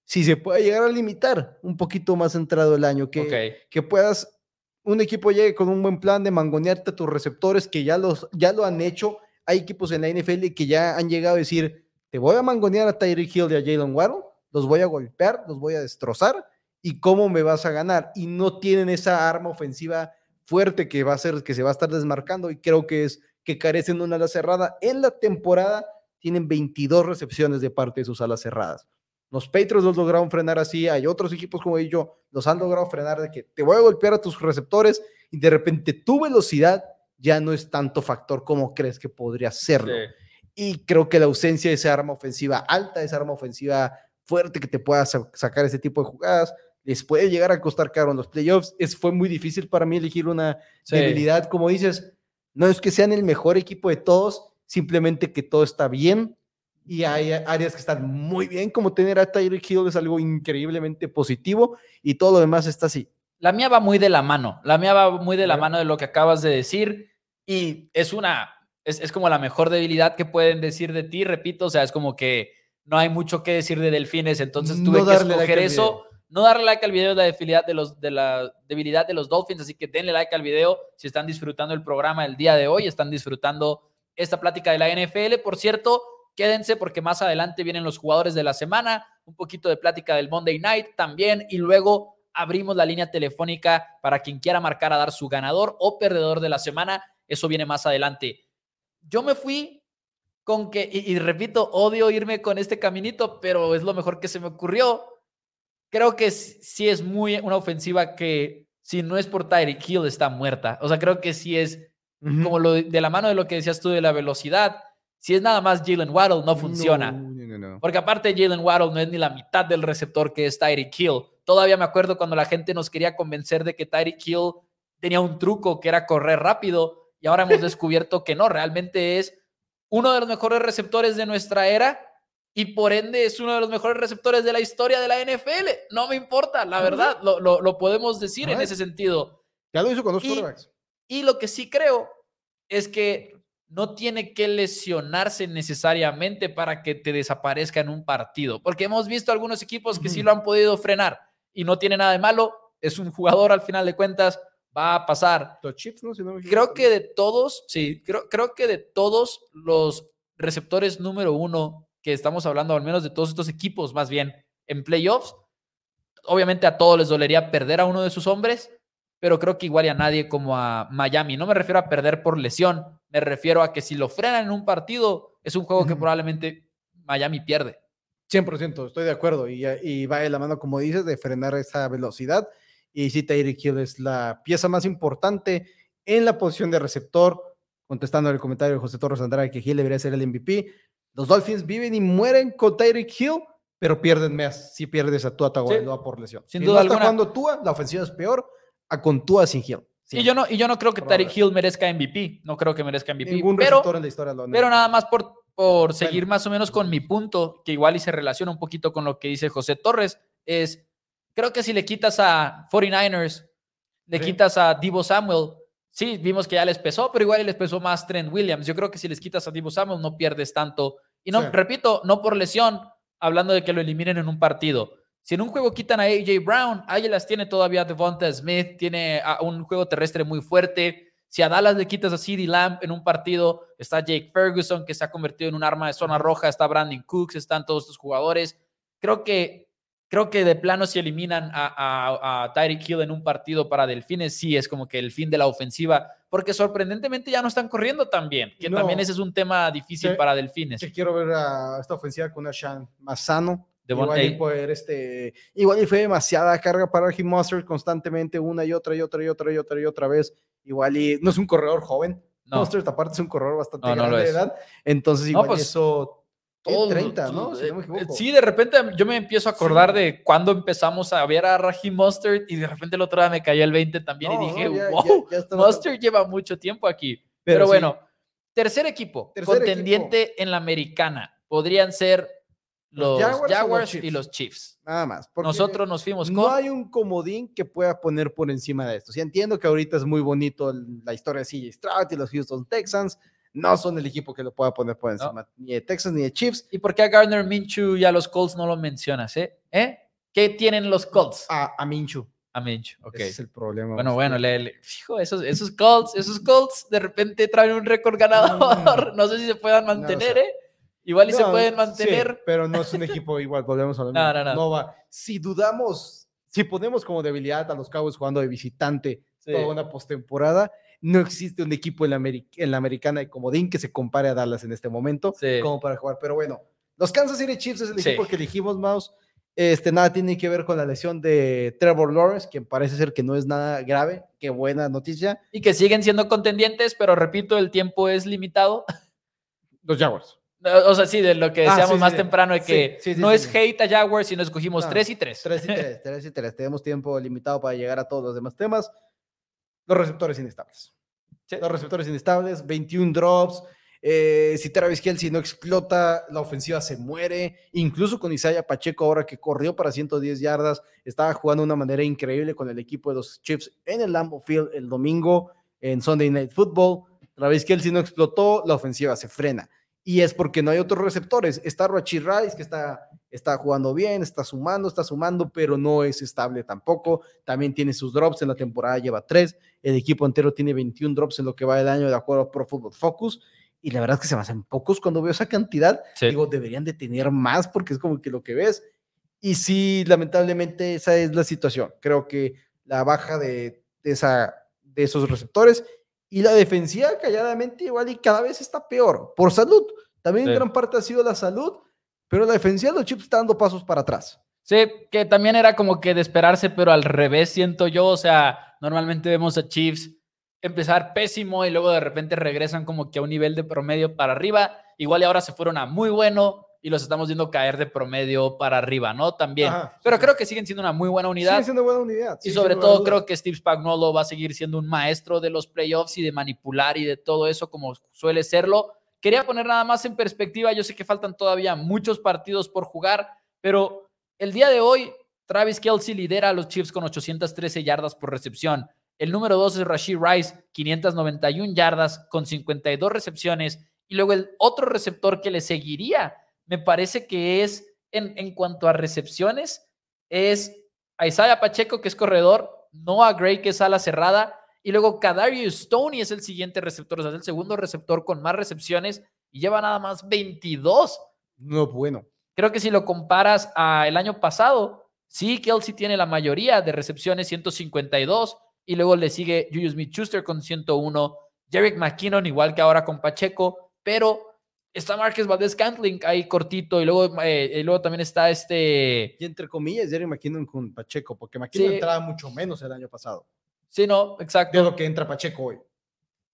si se puede llegar a limitar un poquito más entrado el año, que, que puedas, un equipo llegue con un buen plan de mangonearte a tus receptores que ya, los, ya lo han hecho. Hay equipos en la NFL que ya han llegado a decir, te voy a mangonear a Tyreek Hill y a Jalen Waddle los voy a golpear, los voy a destrozar y cómo me vas a ganar. Y no tienen esa arma ofensiva fuerte que va a ser, que se va a estar desmarcando y creo que es que carecen de una ala cerrada. En la temporada tienen 22 recepciones de parte de sus alas cerradas. Los Patriots los lograron frenar así, hay otros equipos como ellos, los han logrado frenar de que te voy a golpear a tus receptores y de repente tu velocidad ya no es tanto factor como crees que podría serlo. Y creo que la ausencia de esa arma ofensiva alta, esa arma ofensiva fuerte que te pueda sacar ese tipo de jugadas, les puede llegar a costar caro en los playoffs. Es, fue muy difícil para mí elegir una debilidad. Como dices, no es que sean el mejor equipo de todos, simplemente que todo está bien y hay áreas que están muy bien, como tener a Tyreek Hill es algo increíblemente positivo y todo lo demás está así. La mía va muy de la mano, la mía va muy de la mano de lo que acabas de decir y es una, es, es como la mejor debilidad que pueden decir de ti, repito, o sea, es como que no hay mucho que decir de Delfines, entonces tuve que escoger eso. No darle like al video de la debilidad de, los, de la debilidad de los Dolphins, así que denle like al video si están disfrutando el programa el día de hoy, están disfrutando esta plática de la NFL. Por cierto, quédense porque más adelante vienen los jugadores de la semana, un poquito de plática del Monday Night también y luego abrimos la línea telefónica para quien quiera marcar a dar su ganador o perdedor de la semana. Eso viene más adelante. Yo me fui con que, y, repito, odio irme con este caminito, pero es lo mejor que se me ocurrió. Creo que sí es muy una ofensiva que si no es por Tyreek Hill está muerta. O sea, creo que sí es como lo de la mano de lo que decías tú de la velocidad si es nada más Jalen Waddle, no funciona. Porque aparte Jalen Waddle no es ni la mitad del receptor que es Tyreek Hill. Todavía me acuerdo cuando la gente nos quería convencer de que Tyreek Hill tenía un truco que era correr rápido y ahora hemos descubierto que no, realmente es uno de los mejores receptores de nuestra era y por ende es uno de los mejores receptores de la historia de la NFL. No me importa, la verdad, lo, lo, podemos decir en ese sentido. Ya lo hizo con dos quarterbacks. Y lo que sí creo es que no tiene que lesionarse necesariamente para que te desaparezca en un partido, porque hemos visto algunos equipos que sí lo han podido frenar y no tiene nada de malo, es un jugador al final de cuentas, va a pasar. creo que de todos, sí, creo, creo que de todos los receptores número uno que estamos hablando, al menos de todos estos equipos más bien en playoffs, obviamente a todos les dolería perder a uno de sus hombres, pero creo que igual a nadie como a Miami. No me refiero a perder por lesión, me refiero a que si lo frenan en un partido, es un juego que probablemente Miami pierde. 100%, estoy de acuerdo. Y, va de la mano, como dices, de frenar esa velocidad. Y si Tyreek Hill es la pieza más importante en la posición de receptor. Contestando el comentario de José Torres Andrade que Hill debería ser el MVP. Los Dolphins viven y mueren con Tyreek Hill, pero pierden más si pierdes a Tua Tagovailoa por lesión. Sin duda alguna. Cuando Tua, la ofensiva es peor a con Tua sin Hill. Y yo no, y yo no creo que Tarek Hill merezca MVP. No creo que merezca MVP. Ningún pero, en la historia pero nada más por, por seguir más o menos con mi punto, que igual y se relaciona un poquito con lo que dice José Torres, es, creo que si le quitas a 49ers, le quitas a Divo Samuel, sí, vimos que ya les pesó, pero igual les pesó más Trent Williams. Yo creo que si les quitas a Divo Samuel no pierdes tanto. Y no, repito, no por lesión, hablando de que lo eliminen en un partido si en un juego quitan a AJ Brown, ahí las tiene todavía Devonta Smith, tiene un juego terrestre muy fuerte. Si a Dallas le quitas a CeeDee Lamb en un partido, está Jake Ferguson, que se ha convertido en un arma de zona roja, está Brandon Cooks, están todos estos jugadores. Creo que, creo que de plano si eliminan a, a, Tyreek Hill en un partido para Delfines, sí es como que el fin de la ofensiva, porque sorprendentemente ya no están corriendo tan bien, que también ese es un tema difícil para Delfines. quiero ver a esta ofensiva con Ashan más sano igual y poder, este, igual y fue demasiada carga para Jim Mustard constantemente, una y otra y otra y otra y otra y otra vez. Igual y no es un corredor joven. No. Mustard aparte es un corredor bastante grande de edad. Entonces igual pues, eso todo, 30, ¿no? Si no me equivoco. Sí, de repente yo me empiezo a acordar de cuando empezamos a ver a Raheem Mustard y de repente el otro día me cayó el 20 también y dije, wow, Mustard lleva mucho tiempo aquí. Pero, bueno, tercer equipo, contendiente en la americana. Podrían ser los, Jaguars, y los Chiefs. Nada más. Nosotros nos fuimos con. No hay un comodín que pueda poner por encima de esto. Sí, entiendo que ahorita es muy bonito la historia de CJ Stroud y los Houston Texans. No son el equipo que lo pueda poner por encima, ni de Texas ni de Chiefs. ¿Y por qué a Gardner Minshew y a los Colts no lo mencionas, eh? ¿Eh? ¿Qué tienen los Colts? A, a Minshew. A Minshew, ok. Ese es el problema. Bueno, bueno, le, fijo, esos, esos Colts, esos Colts de repente traen un récord ganador. Mm. no sé si se puedan mantener, ¿eh? Igual y se pueden mantener. pero no es un equipo igual, volvemos a lo mismo. No, no, no. va. Si dudamos, si ponemos como debilidad a los Cowboys jugando de visitante, toda una postemporada. No existe un equipo en la, en la americana de comodín que se compare a Dallas en este momento como para jugar. Pero bueno, los Kansas City Chiefs es el equipo que elegimos, Mouse. Este, nada tiene que ver con la lesión de Trevor Lawrence, quien parece ser que no es nada grave. Qué buena noticia. Y que siguen siendo contendientes, pero repito, el tiempo es limitado. Los Jaguars. O sea, sí, de lo que ah, decíamos más temprano, de que no es hate a Jaguars, sino escogimos 3 y 3. 3 y 3, 3 y 3. Tenemos tiempo limitado para llegar a todos los demás temas. Los receptores inestables. Los receptores inestables, 21 drops. Eh, si Travis Kelsey no explota, la ofensiva se muere. Incluso con Isaiah Pacheco, ahora que corrió para 110 yardas, estaba jugando de una manera increíble con el equipo de los Chiefs en el Lambeau Field el domingo en Sunday Night Football. Travis Kelsey no explotó, la ofensiva se frena y es porque no hay otros receptores. Está Rachi Rice, que está, está jugando bien, está sumando, está sumando, pero no es estable tampoco. También tiene sus drops en la temporada, lleva tres. El equipo entero tiene 21 drops en lo que va del año, de acuerdo a Pro Football Focus. Y la verdad es que se me hacen pocos cuando veo esa cantidad. Digo, deberían de tener más porque es como que lo que ves. Y sí, lamentablemente esa es la situación. Creo que la baja de, esa, de esos receptores y la defensiva calladamente igual y cada vez está peor por salud. También en gran parte ha sido la salud, pero la defensiva de los Chips está dando pasos para atrás. Sí, que también era como que de esperarse, pero al revés siento yo. O sea, normalmente vemos a Chiefs empezar pésimo y luego de repente regresan como que a un nivel de promedio para arriba. Igual y ahora se fueron a muy bueno y los estamos viendo caer de promedio para arriba, ¿no? También. Pero creo que siguen siendo una muy buena unidad. Siguen siendo buena unidad. Y sobre todo creo que Steve Spagnuolo va a seguir siendo un maestro de los playoffs y de manipular y de todo eso como suele serlo. Quería poner nada más en perspectiva, yo sé que faltan todavía muchos partidos por jugar, pero el día de hoy Travis Kelsey lidera a los Chiefs con 813 yardas por recepción. El número 2 es Rashid Rice, 591 yardas con 52 recepciones. Y luego el otro receptor que le seguiría me parece que es, en, cuanto a recepciones, es Isaiah Pacheco, que es corredor, Noah Gray, que es ala cerrada, y luego Kadarius Stoney es el siguiente receptor, o sea, es el segundo receptor con más recepciones y lleva nada más 22. No, bueno. Creo que si lo comparas a el año pasado, sí, Kelsey tiene la mayoría de recepciones, 152, y luego le sigue Julius Smith-Schuster con 101, Jerick McKinnon igual que ahora con Pacheco, pero está Márquez Valdez Cantling ahí cortito y luego, eh, y luego también está este... Y entre comillas, Jerry McKinnon con Pacheco, porque McKinnon entraba mucho menos el año pasado. Sí, no, exacto. De lo que entra Pacheco hoy.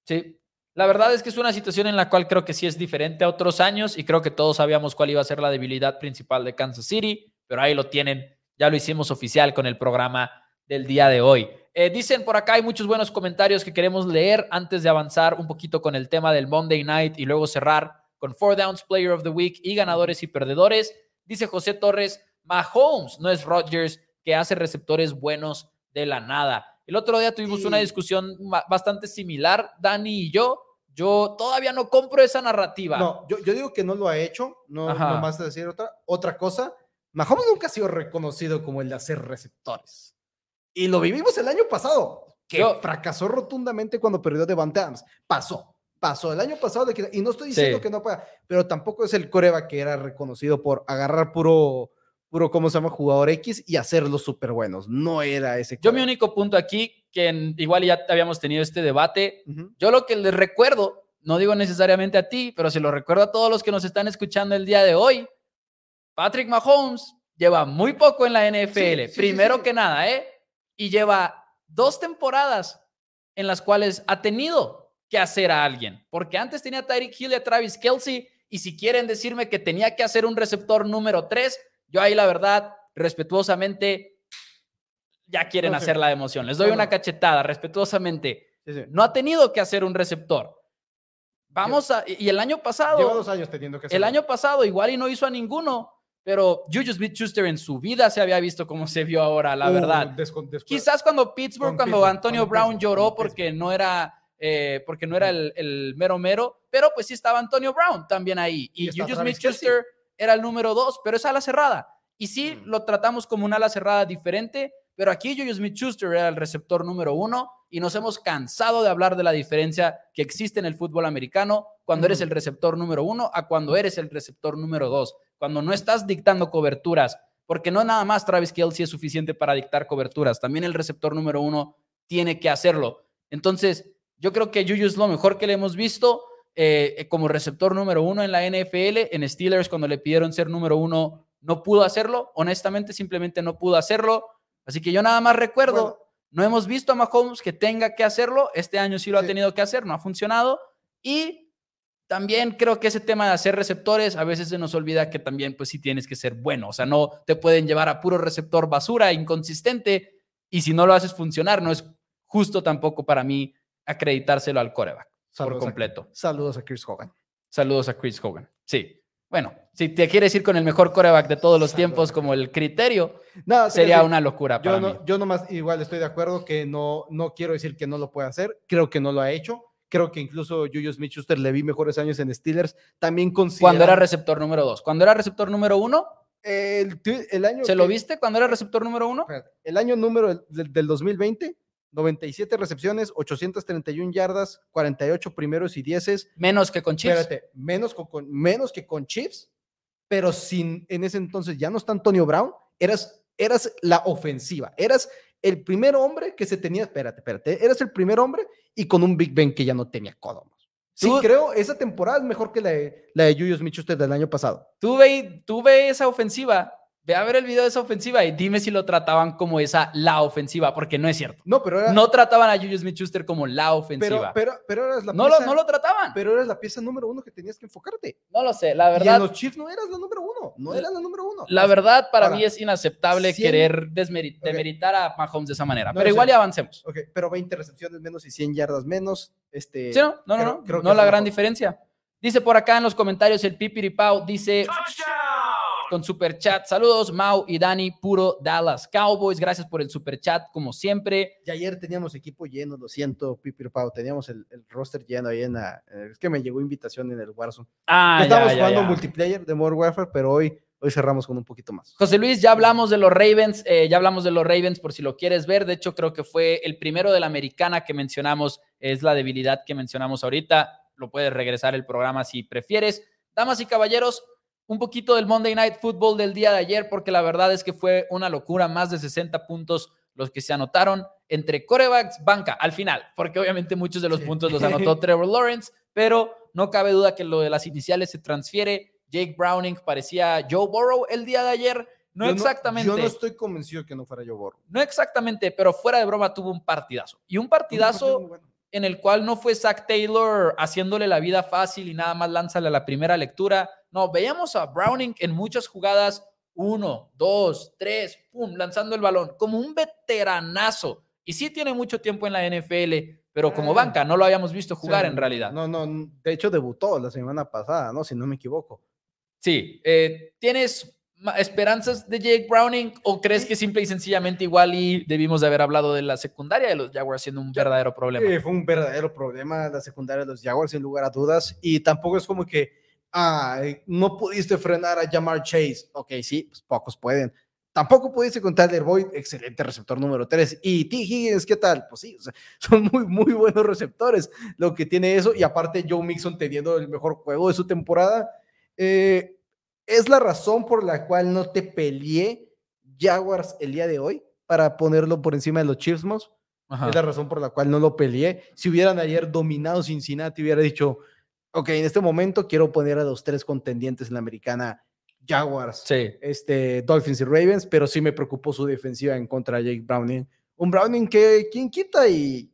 Sí. La verdad es que es una situación en la cual creo que sí es diferente a otros años y creo que todos sabíamos cuál iba a ser la debilidad principal de Kansas City, pero ahí lo tienen, ya lo hicimos oficial con el programa del día de hoy. Eh, dicen por acá, hay muchos buenos comentarios que queremos leer antes de avanzar un poquito con el tema del Monday Night y luego cerrar con Four Downs Player of the Week y ganadores y perdedores. Dice José Torres, Mahomes no es Rodgers que hace receptores buenos de la nada. El otro día tuvimos una discusión bastante similar, Dani y yo. Yo todavía no compro esa narrativa. No, yo, yo digo que no lo ha hecho, no, no más de decir otra, otra cosa. Mahomes nunca ha sido reconocido como el de hacer receptores. Y lo vivimos el año pasado, que fracasó rotundamente cuando perdió de Adams. Pasó pasó el año pasado de que, y no estoy diciendo que no pueda, pero tampoco es el Coreba que era reconocido por agarrar puro, puro, ¿cómo se llama? Jugador X y hacerlos súper buenos. No era ese. Yo mi único punto aquí, que igual ya habíamos tenido este debate, yo lo que les recuerdo, no digo necesariamente a ti, pero se lo recuerdo a todos los que nos están escuchando el día de hoy, Patrick Mahomes lleva muy poco en la NFL, primero que nada, ¿eh? Y lleva dos temporadas en las cuales ha tenido que hacer a alguien. Porque antes tenía a Tyreek Hill y a Travis Kelsey. Y si quieren decirme que tenía que hacer un receptor número 3, yo ahí la verdad, respetuosamente, ya quieren hacer la emoción. Les doy una cachetada, respetuosamente. No ha tenido que hacer un receptor. Vamos a. Y el año pasado. Lleva dos años teniendo que hacer. El año pasado igual y no hizo a ninguno. Pero Juju Smith Schuster en su vida se había visto como se vio ahora, la uh, verdad. Quizás cuando Pittsburgh, cuando Antonio Brown lloró porque no era eh, porque no era el, mero mero, pero pues sí estaba Antonio Brown también ahí. Y, Juju Smith-Schuster era el número dos, pero es ala cerrada. Y sí, mm. lo tratamos como una ala cerrada diferente, pero aquí Juju Smith-Schuster era el receptor número uno y nos hemos cansado de hablar de la diferencia que existe en el fútbol americano cuando eres el receptor número uno a cuando eres el receptor número dos, cuando no estás dictando coberturas, porque no nada más Travis Kelsey es suficiente para dictar coberturas, también el receptor número uno tiene que hacerlo. Entonces, yo creo que Juju es lo mejor que le hemos visto eh, como receptor número uno en la NFL. En Steelers, cuando le pidieron ser número uno, no pudo hacerlo. Honestamente, simplemente no pudo hacerlo. Así que yo nada más recuerdo, no hemos visto a Mahomes que tenga que hacerlo. Este año sí lo ha tenido que hacer, no ha funcionado. Y también creo que ese tema de hacer receptores, a veces se nos olvida que también, pues sí tienes que ser bueno. O sea, no te pueden llevar a puro receptor basura, inconsistente. Y si no lo haces funcionar, no es justo tampoco para mí acreditárselo al coreback por completo. saludos a Chris Hogan. Saludos a Chris Hogan. Sí. Bueno, si te quieres ir con el mejor coreback de todos los tiempos como el criterio, no, sería una locura para yo mí. Yo nomás igual estoy de acuerdo que no, no quiero decir que no lo pueda hacer. Creo que no lo ha hecho. Creo que incluso Julius Smith-Schuster le vi mejores años en Steelers. También considera... Cuando era receptor número dos. Cuando era receptor número uno... El, el año ¿Se lo viste cuando era receptor número uno? El año número del, del 2020 97 recepciones, 831 yardas, 48 primeros y dieces. Menos que con Chiefs. Espérate, menos, con, menos que con Chiefs, pero sin, en ese entonces ya no está Antonio Brown, eras, eras la ofensiva, eras el primer hombre que se tenía, espérate, espérate, eras el primer hombre y con un Big Ben que ya no tenía codomos. Sí, creo, esa temporada es mejor que la de, la de Julius del año pasado. Tuve, tuve esa ofensiva Ve a ver el video de esa ofensiva y dime si lo trataban como esa la ofensiva, porque no es cierto. No, pero no trataban a Julius Smith-Schuster como la ofensiva. Pero, pero, eras la no pieza, lo, no lo trataban. Pero eras la pieza número uno que tenías que enfocarte. No lo sé, la verdad. Y en los Chiefs no eras la número uno, no eras la número uno. La verdad, para mí es inaceptable querer desmeritar a Mahomes de esa manera. pero igual ya avancemos. Ok, pero 20 recepciones menos y 100 yardas menos. Este, sí, no, no, no, no, no la gran diferencia. Dice por acá en los comentarios el Pipiripao, dice con super chat. Saludos, Mau y Dani, puro Dallas Cowboys. Gracias por el super chat, como siempre. Y ayer teníamos equipo lleno, lo siento, Pipir Pau. Teníamos el, roster lleno ahí en la. Es que me llegó invitación en el Warzone. Ah, Estábamos jugando multiplayer de Modern Warfare, pero hoy. Hoy cerramos con un poquito más. José Luis, ya hablamos de los Ravens, eh, ya hablamos de los Ravens por si lo quieres ver. De hecho, creo que fue el primero de la americana que mencionamos, es la debilidad que mencionamos ahorita. Lo puedes regresar el programa si prefieres. Damas y caballeros, un poquito del Monday Night Football del día de ayer, porque la verdad es que fue una locura, más de 60 puntos los que se anotaron entre corebacks, banca, al final, porque obviamente muchos de los puntos los anotó Trevor Lawrence, pero no cabe duda que lo de las iniciales se transfiere. Jake Browning parecía Joe Burrow el día de ayer. No exactamente. yo no estoy convencido que no fuera Joe Burrow. No exactamente, pero fuera de broma tuvo un partidazo. Y un partidazo en el cual no fue Zach Taylor haciéndole la vida fácil y nada más lánzale a la primera lectura. No, veíamos a Browning en muchas jugadas, uno, dos, tres, pum, lanzando el balón, como un veteranazo. Y sí tiene mucho tiempo en la NFL, pero como ah. banca no lo habíamos visto jugar en realidad. No, no, de hecho debutó la semana pasada, ¿no? Si no me equivoco. Sí, eh, tienes esperanzas de Jake Browning o crees que simple y sencillamente igual y debimos de haber hablado de la secundaria de los Jaguars siendo un verdadero problema? fue un verdadero problema la secundaria de los Jaguars sin lugar a dudas y tampoco es como que no pudiste frenar a Jamar Chase. Ok, sí, pues pocos pueden. Tampoco pudiste con Tyler Boyd, excelente receptor número 3. Y T. Higgins, ¿qué tal? Pues sí, son muy, muy buenos receptores lo que tiene eso. Y aparte, Joe Mixon teniendo el mejor juego de su temporada. Eh, es la razón por la cual no te peleé Jaguars el día de hoy para ponerlo por encima de los Chiefs. Es la razón por la cual no lo peleé. Si hubieran ayer dominado Cincinnati, hubiera dicho, ok, en este momento quiero poner a los tres contendientes en la americana Jaguars, este, Dolphins y Ravens, pero sí me preocupó su defensiva en contra de Jake Browning. Un Browning que, ¿quién quita? Y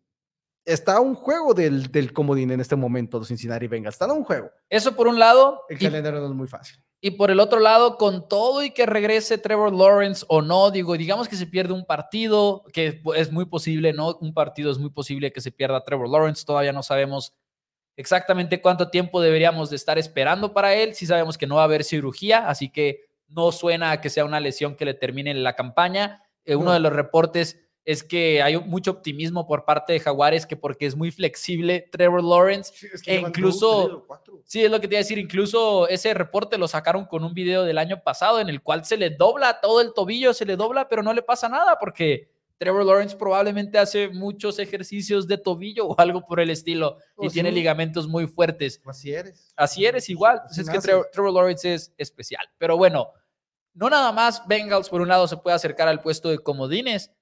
está a un juego del, del comodín en este momento, los Cincinnati Bengals. Está a un juego. Eso por un lado. El calendario no es muy fácil. Y por el otro lado, con todo y que regrese Trevor Lawrence o no, digo, digamos que se pierde un partido, que es muy posible, ¿no? Un partido es muy posible que se pierda Trevor Lawrence, todavía no sabemos exactamente cuánto tiempo deberíamos de estar esperando para él, sí sabemos que no va a haber cirugía, así que no suena a que sea una lesión que le termine la campaña. Eh, uno de los reportes es que hay mucho optimismo por parte de Jaguares que porque es muy flexible Trevor Lawrence e incluso sí es lo que te iba a decir incluso ese reporte lo sacaron con un video del año pasado en el cual se le dobla todo el tobillo se le dobla pero no le pasa nada porque Trevor Lawrence probablemente hace muchos ejercicios de tobillo o algo por el estilo y oh, tiene ligamentos muy fuertes. Así eres. Así eres igual. es que Trevor, Trevor Lawrence es especial. Pero bueno no nada más Bengals por un lado se puede acercar al puesto de comodines.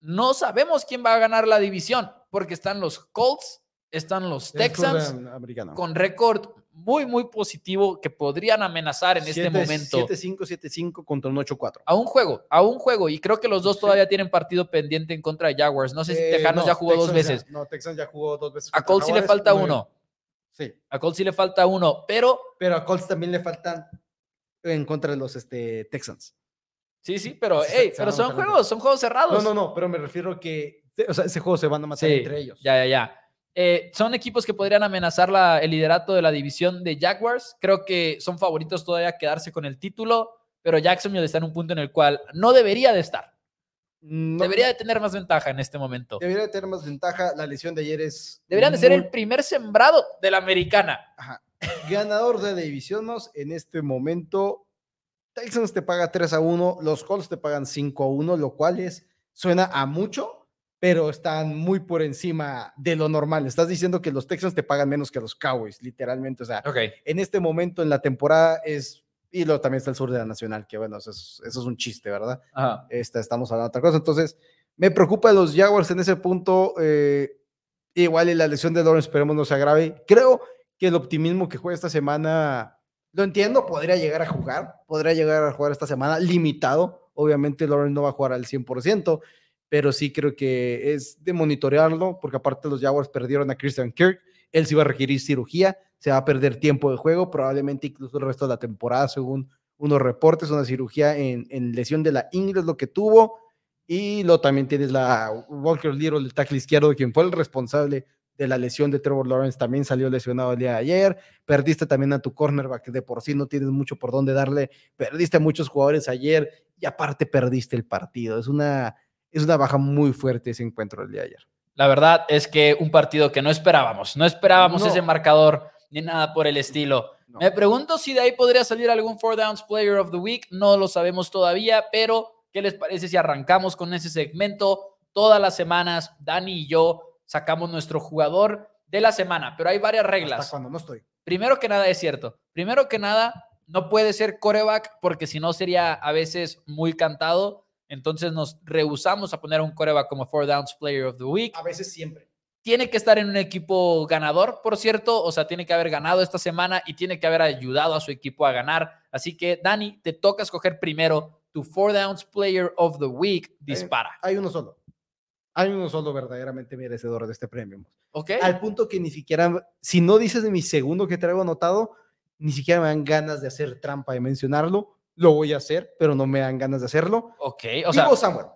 No sabemos quién va a ganar la división, porque están los Colts, están los Texans, con récord muy, muy positivo que podrían amenazar en este momento. 7-5, 7-5 contra un 8-4. A un juego, a un juego. Y creo que los dos todavía tienen partido pendiente en contra de Jaguars. No sé si eh, Tejanos ya jugó dos veces. no, Texans ya jugó dos veces. A Colts sí le falta uno. Sí. A Colts sí le falta uno, pero. Pero a Colts también le faltan en contra de los este, Texans. Sí, sí, pero, pero son juegos, son juegos cerrados. No, no, no, pero me refiero que, o sea, ese juego se van a matar entre ellos. Ya, ya, ya. Eh, son equipos que podrían amenazar la, el liderato de la división de Jaguars. Creo que son favoritos todavía a quedarse con el título, pero Jacksonville está en un punto en el cual no debería de estar. debería de tener más ventaja en este momento. Debería de tener más ventaja. La lesión de ayer es. Deberían de ser el primer sembrado de la americana. Ajá. Ganador de la división en este momento. Texans te paga 3 a 1, los Colts te pagan 5 a 1, lo cual es, suena a mucho, pero están muy por encima de lo normal. Estás diciendo que los Texans te pagan menos que los Cowboys, literalmente. O sea, en este momento en la temporada es, y luego también está el sur de la Nacional, que bueno, eso es, un chiste, ¿verdad? estamos hablando de otra cosa. Entonces, me preocupa los Jaguars en ese punto. Eh, igual y la lesión de Lawrence, esperemos no se agrave. Creo que el optimismo que juega esta semana, lo entiendo, podría llegar a jugar, podría llegar a jugar esta semana limitado. Obviamente Lawrence no va a jugar al 100%, pero sí creo que es de monitorearlo, porque aparte los Jaguars perdieron a Christian Kirk, él sí va a requerir cirugía, se va a perder tiempo de juego, probablemente incluso el resto de la temporada, según unos reportes, una cirugía en, lesión de la ingle lo que tuvo, y luego también tienes la Walker Little, el tackle izquierdo, quien fue el responsable de la lesión de Trevor Lawrence, también salió lesionado el día de ayer, perdiste también a tu cornerback, de por sí no tienes mucho por dónde darle, perdiste a muchos jugadores ayer, y aparte perdiste el partido, es una es una baja muy fuerte ese encuentro del día de ayer. La verdad es que un partido que no esperábamos, no esperábamos ese marcador ni nada por el estilo. Me pregunto si de ahí podría salir algún Four Downs Player of the Week, no lo sabemos todavía, pero ¿qué les parece si arrancamos con ese segmento? Todas las semanas, Dani y yo sacamos nuestro jugador de la semana, pero hay varias reglas. Hasta cuando no estoy. Primero que nada es cierto. Primero que nada, no puede ser coreback porque si no sería a veces muy cantado. Entonces nos rehusamos a poner un coreback como Four Downs Player of the Week. A veces siempre. Tiene que estar en un equipo ganador, por cierto. O sea, tiene que haber ganado esta semana y tiene que haber ayudado a su equipo a ganar. Así que, Dani, te toca escoger primero tu Four Downs Player of the Week. Dispara. Hay, uno solo. Hay uno solo verdaderamente merecedor de este premio. Ok. Al punto que ni siquiera, si no dices de mi segundo que traigo anotado, ni siquiera me dan ganas de hacer trampa de mencionarlo lo voy a hacer, pero no me dan ganas de hacerlo. Ok, o sea. Samuel.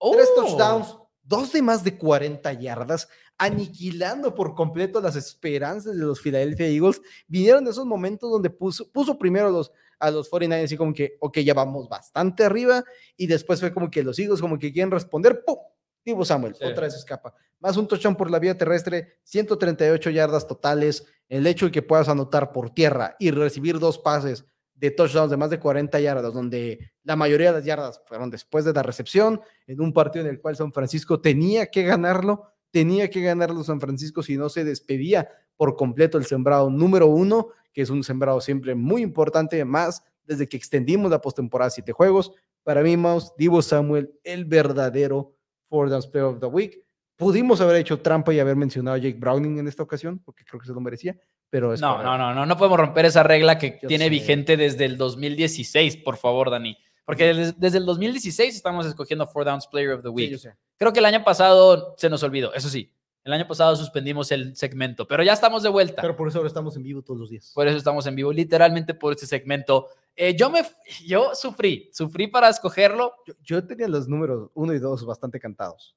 Tres oh. touchdowns, dos de más de 40 yardas, aniquilando por completo las esperanzas de los Philadelphia Eagles. Vinieron esos momentos donde puso, puso primero a los, a los 49ers así como que, ok, ya vamos bastante arriba, y después fue como que los Eagles como que quieren responder, ¡pum! Divo Samuel, otra vez escapa. Más un touchdown por la vía terrestre, 138 yardas totales. El hecho de que puedas anotar por tierra y recibir dos pases de touchdowns de más de 40 yardas, donde la mayoría de las yardas fueron después de la recepción, en un partido en el cual San Francisco tenía que ganarlo, tenía que ganarlo San Francisco si no se despedía por completo el sembrado número uno, que es un sembrado siempre muy importante, más desde que extendimos la postemporada siete juegos. Para mí, Mouse, Divo Samuel, el verdadero Four Downs Player of the Week. Pudimos haber hecho trampa y haber mencionado a Jake Browning en esta ocasión, porque creo que se lo merecía, pero... no, no, no, no, no podemos romper esa regla que tiene vigente desde el 2016, por favor, Dani. Porque desde, el 2016 estamos escogiendo Four Downs Player of the Week. Creo que el año pasado se nos olvidó, eso sí. El año pasado suspendimos el segmento, pero ya estamos de vuelta. Pero por eso ahora estamos en vivo todos los días. Por eso estamos en vivo, literalmente por este segmento. Eh, yo me, yo sufrí, sufrí para escogerlo. Yo, yo tenía los números uno y dos bastante cantados.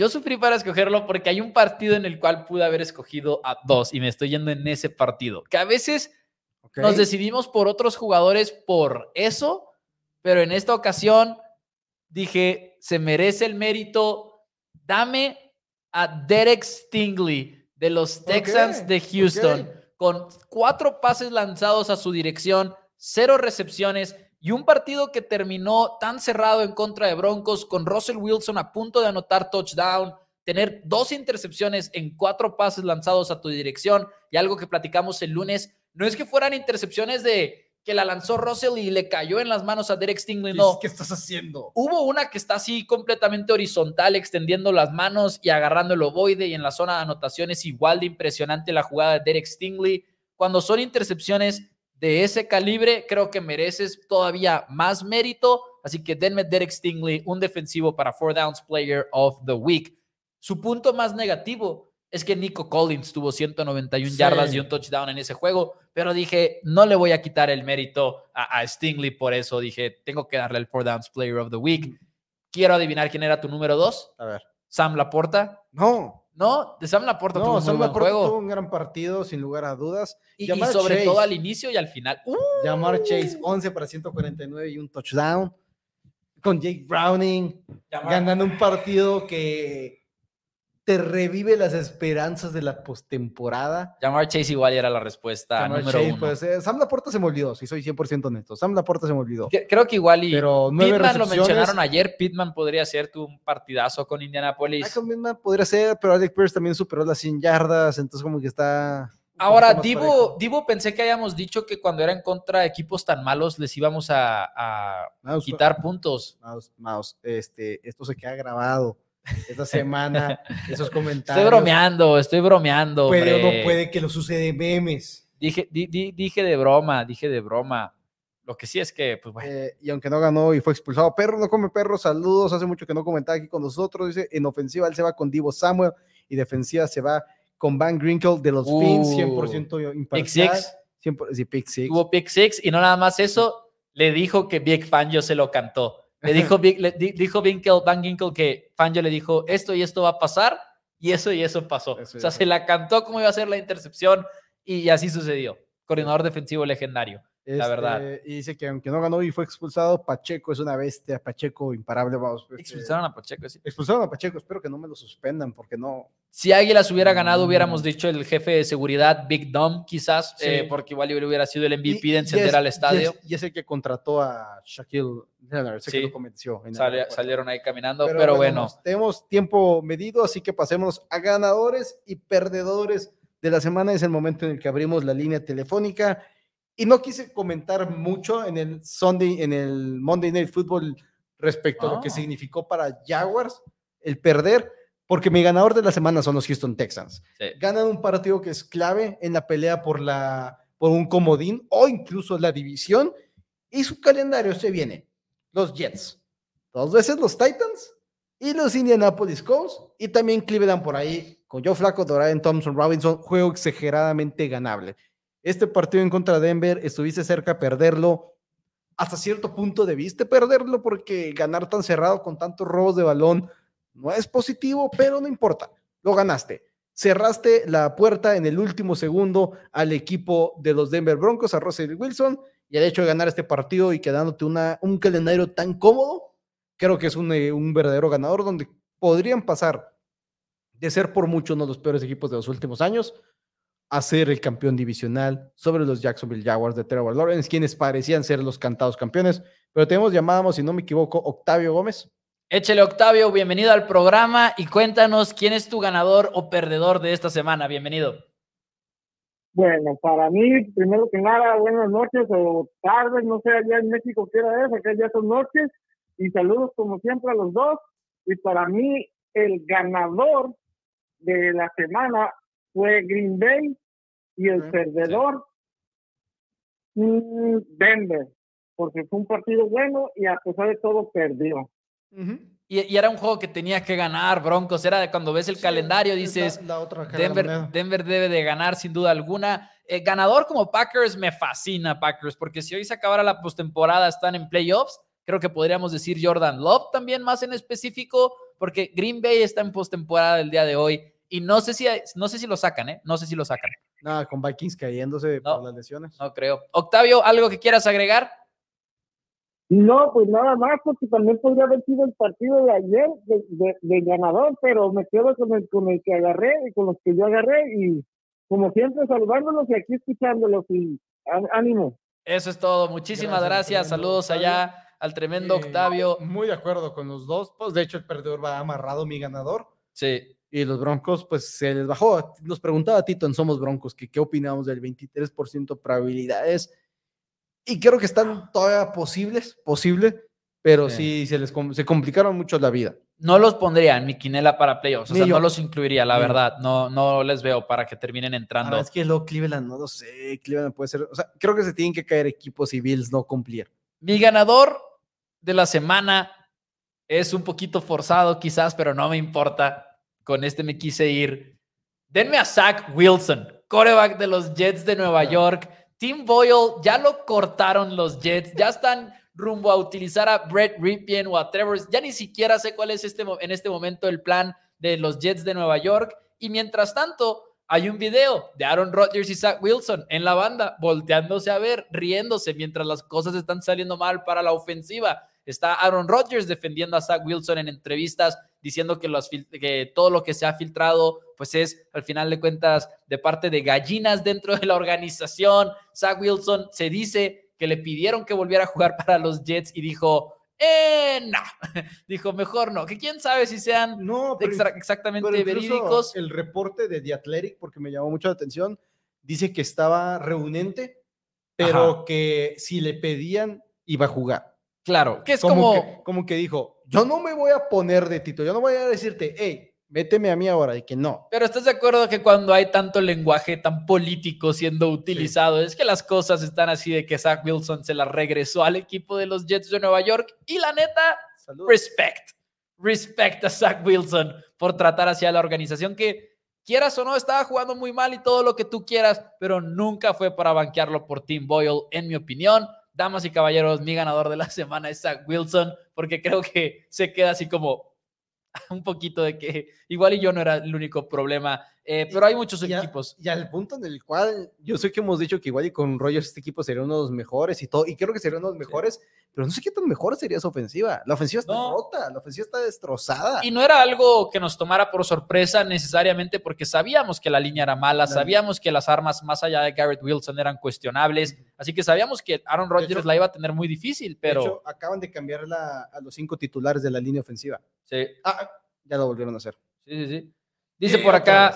Yo sufrí para escogerlo porque hay un partido en el cual pude haber escogido a dos y me estoy yendo en ese partido. Que a veces nos decidimos por otros jugadores por eso, pero en esta ocasión dije, se merece el mérito. Dame a Derek Stingley de los Texans de Houston con cuatro pases lanzados a su dirección, cero recepciones y un partido que terminó tan cerrado en contra de Broncos, con Russell Wilson a punto de anotar touchdown, tener dos intercepciones en cuatro pases lanzados a tu dirección y algo que platicamos el lunes, no es que fueran intercepciones de que la lanzó Russell y le cayó en las manos a Derek Stingley. No. ¿Qué estás haciendo? Hubo una que está así completamente horizontal, extendiendo las manos y agarrando el ovoide y en la zona de anotaciones igual de impresionante la jugada de Derek Stingley. Cuando son intercepciones de ese calibre, creo que mereces todavía más mérito. Así que denme Derek Stingley, un defensivo para Four Downs Player of the Week. Su punto más negativo es que Nico Collins tuvo 191 yardas y un touchdown en ese juego, pero dije, no le voy a quitar el mérito a, Stingley por eso. Dije, tengo que darle el Four Downs Player of the Week. Quiero adivinar quién era tu número dos. A ver. Sam Laporta. No. No, de Sam Laporta no, tuvo un Sam buen juego. tuvo un gran partido, sin lugar a dudas. Y, sobre todo al inicio y al final. ¡Uh! Llamar Chase, 11 para 149 y un touchdown. Con Jake Browning, ganando un partido que te revive las esperanzas de la postemporada. Llamar Chase igual era la respuesta número uno. Pues, eh, Sam Laporta se me olvidó, si soy 100% honesto. Sam Laporta se me olvidó. Creo que igual y Pero Pittman lo mencionaron ayer, Pittman podría ser tu un partidazo con Indianapolis. con Pittman podría ser, pero Alec Pierce también superó las 100 yardas, entonces como que está... Ahora, Divo, Divo, pensé que habíamos dicho que cuando era en contra de equipos tan malos les íbamos a, quitar puntos. Mouse, mouse, este, esto se queda grabado esta semana, esos comentarios. Estoy bromeando, estoy bromeando. Puede o no puede que lo sucede memes. Dije, dije de broma, dije de broma. Lo que sí es que, pues bueno. Eh, y aunque no ganó y fue expulsado, perro no come perro, saludos. Hace mucho que no comentaba aquí con nosotros. Dice, en ofensiva él se va con Divo Samuel y defensiva se va con Van Grinkle de los Fins, 100% imparcial. Pick six. 100%, sí, pick six. Hubo pick six y no nada más eso, le dijo que Big Fan yo se lo cantó. Le dijo, le dijo Van Ginkel que Fangio le dijo esto y esto va a pasar y eso y eso pasó. o sea, se la cantó cómo iba a ser la intercepción y así sucedió. Coordinador defensivo legendario la verdad. Este, y dice que aunque no ganó y fue expulsado, Pacheco es una bestia, Pacheco imparable. Vamos, este, expulsaron a Pacheco, sí. Expulsaron a Pacheco, espero que no me lo suspendan porque no. Si Águilas hubiera ganado, hubiéramos dicho el jefe de seguridad, Big Dom, quizás, eh, porque igual hubiera sido el MVP de encender al estadio. Y es, el que contrató a Shaquille Leonard, sé que lo convenció. salieron ahí caminando, pero, bueno. Tenemos tiempo medido, así que pasemos a ganadores y perdedores de la semana. Es el momento en el que abrimos la línea telefónica y no quise comentar mucho en el Sunday, en el Monday Night Football respecto a lo que ah. significó para Jaguars el perder, porque mi ganador de la semana son los Houston Texans. Ganan un partido que es clave en la pelea por, la, por un comodín o incluso la división, y su calendario se viene. Los Jets, dos veces los Titans y los Indianapolis Colts, y también Cleveland por ahí, con Joe Flaco, Dorian Thompson, Robinson, juego exageradamente ganable. Este partido en contra de Denver, estuviste cerca de perderlo. Hasta cierto punto debiste perderlo porque ganar tan cerrado con tantos robos de balón no es positivo, pero no importa, lo ganaste. Cerraste la puerta en el último segundo al equipo de los Denver Broncos, a Russell Wilson, y el hecho de ganar este partido y quedándote una, un calendario tan cómodo, creo que es un, eh, un verdadero ganador donde podrían pasar de ser por mucho uno de los peores equipos de los últimos años a ser el campeón divisional sobre los Jacksonville Jaguars de Trevor Lawrence, quienes parecían ser los cantados campeones. Pero tenemos llamado, si no me equivoco, Octavio Gómez. Échele, Octavio, bienvenido al programa y cuéntanos quién es tu ganador o perdedor de esta semana. Bienvenido. Bueno, para mí, primero que nada, buenas noches o tardes, no sé, allá en México qué hora es, acá ya son noches, y saludos como siempre a los dos. Y para mí, el ganador de la semana fue Green Bay y el perdedor mm, Denver, porque fue un partido bueno y a pesar de todo perdió. Y, era un juego que tenía que ganar, Broncos. Era de cuando ves el calendario, dices, Denver, Denver, debe de ganar sin duda alguna. El ganador como Packers me fascina, Packers, porque si hoy se acabara la postemporada, están en playoffs. Creo que podríamos decir Jordan Love también más en específico, porque Green Bay está en postemporada el día de hoy y no sé si, no sé si lo sacan, ¿eh? No sé si lo sacan. Nada, con Vikings cayéndose por las lesiones. No creo. Octavio, ¿algo que quieras agregar? No, pues nada más, porque también podría haber sido el partido de ayer de, ganador, pero me quedo con el, con el que agarré y con los que yo agarré y como siempre saludándolos y aquí escuchándolos y ánimo. Eso es todo. Muchísimas gracias. Saludos allá al tremendo eh, Octavio. Muy de acuerdo con los dos. Pues de hecho el perdedor va amarrado mi ganador. Sí y los Broncos, pues se les bajó. Nos preguntaba Tito en Somos Broncos que qué opinamos del 23% probabilidades. Y creo que están todavía posibles, posible, pero sí, se les se complicaron mucho la vida. No los pondría en mi quinela para playoffs, o sea, yo. no los incluiría, la verdad. No, no les veo para que terminen Ah, entrando. es que luego Cleveland, no lo sé, Cleveland puede ser, o sea, creo que se tienen que caer equipos y Bills no cumplir. Mi ganador de la semana es un poquito forzado quizás, pero no me importa. Con este me quise ir. Denme a Zach Wilson, coreback de los Jets de Nueva York. Tim Boyle ya lo cortaron los Jets, ya están rumbo a utilizar a Brett Ripien o a Trevor. Ya ni siquiera sé cuál es este, en este momento el plan de los Jets de Nueva York. Y mientras tanto, hay un video de Aaron Rodgers y Zach Wilson en la banda, volteándose a ver, riéndose mientras las cosas están saliendo mal para la ofensiva. Está Aaron Rodgers defendiendo a Zach Wilson en entrevistas, diciendo que, los fil- que todo lo que se ha filtrado, pues es, al final de cuentas, de parte de gallinas dentro de la organización. Zach Wilson se dice que le pidieron que volviera a jugar para los Jets y dijo, eh, no. dijo, mejor no. Que quién sabe si sean No, extra- exactamente pero verídicos. El reporte de The Athletic, porque me llamó mucho la atención, dice que estaba reunente, pero Ajá. que si le pedían, iba a jugar. Claro, que es como, como, que, como que dijo, yo no me voy a poner de tito, yo no voy a decirte, hey, méteme a mí ahora, y que no. Pero estás de acuerdo que cuando hay tanto lenguaje tan político siendo utilizado, es que las cosas están así de que Zach Wilson se la regresó al equipo de los Jets de Nueva York y la neta, respect, respect a Zach Wilson por tratar hacia la organización que quieras o no estaba jugando muy mal y todo lo que tú quieras, pero nunca fue para banquearlo por Tim Boyle, en mi opinión. Damas y caballeros, mi ganador de la semana es Zach Wilson, porque creo que se queda así como un poquito de que igual y yo no era el único problema, eh, pero hay muchos Y a- equipos. Y al punto en el cual yo sé que hemos dicho que igual y con Rogers este equipo sería uno de los mejores y todo, y creo que sería uno de los mejores, pero no sé qué tan mejor sería esa ofensiva. La ofensiva está No. rota, la ofensiva está destrozada. Y no era algo que nos tomara por sorpresa necesariamente porque sabíamos que la línea era mala, La- sabíamos que las armas más allá de Garrett Wilson eran cuestionables, así que sabíamos que Aaron Rodgers hecho- la iba a tener muy difícil, pero De hecho, acaban de cambiar la- a los cinco titulares de la línea ofensiva. sí, Ah, ya lo volvieron a hacer. sí, sí, sí. Dice por acá.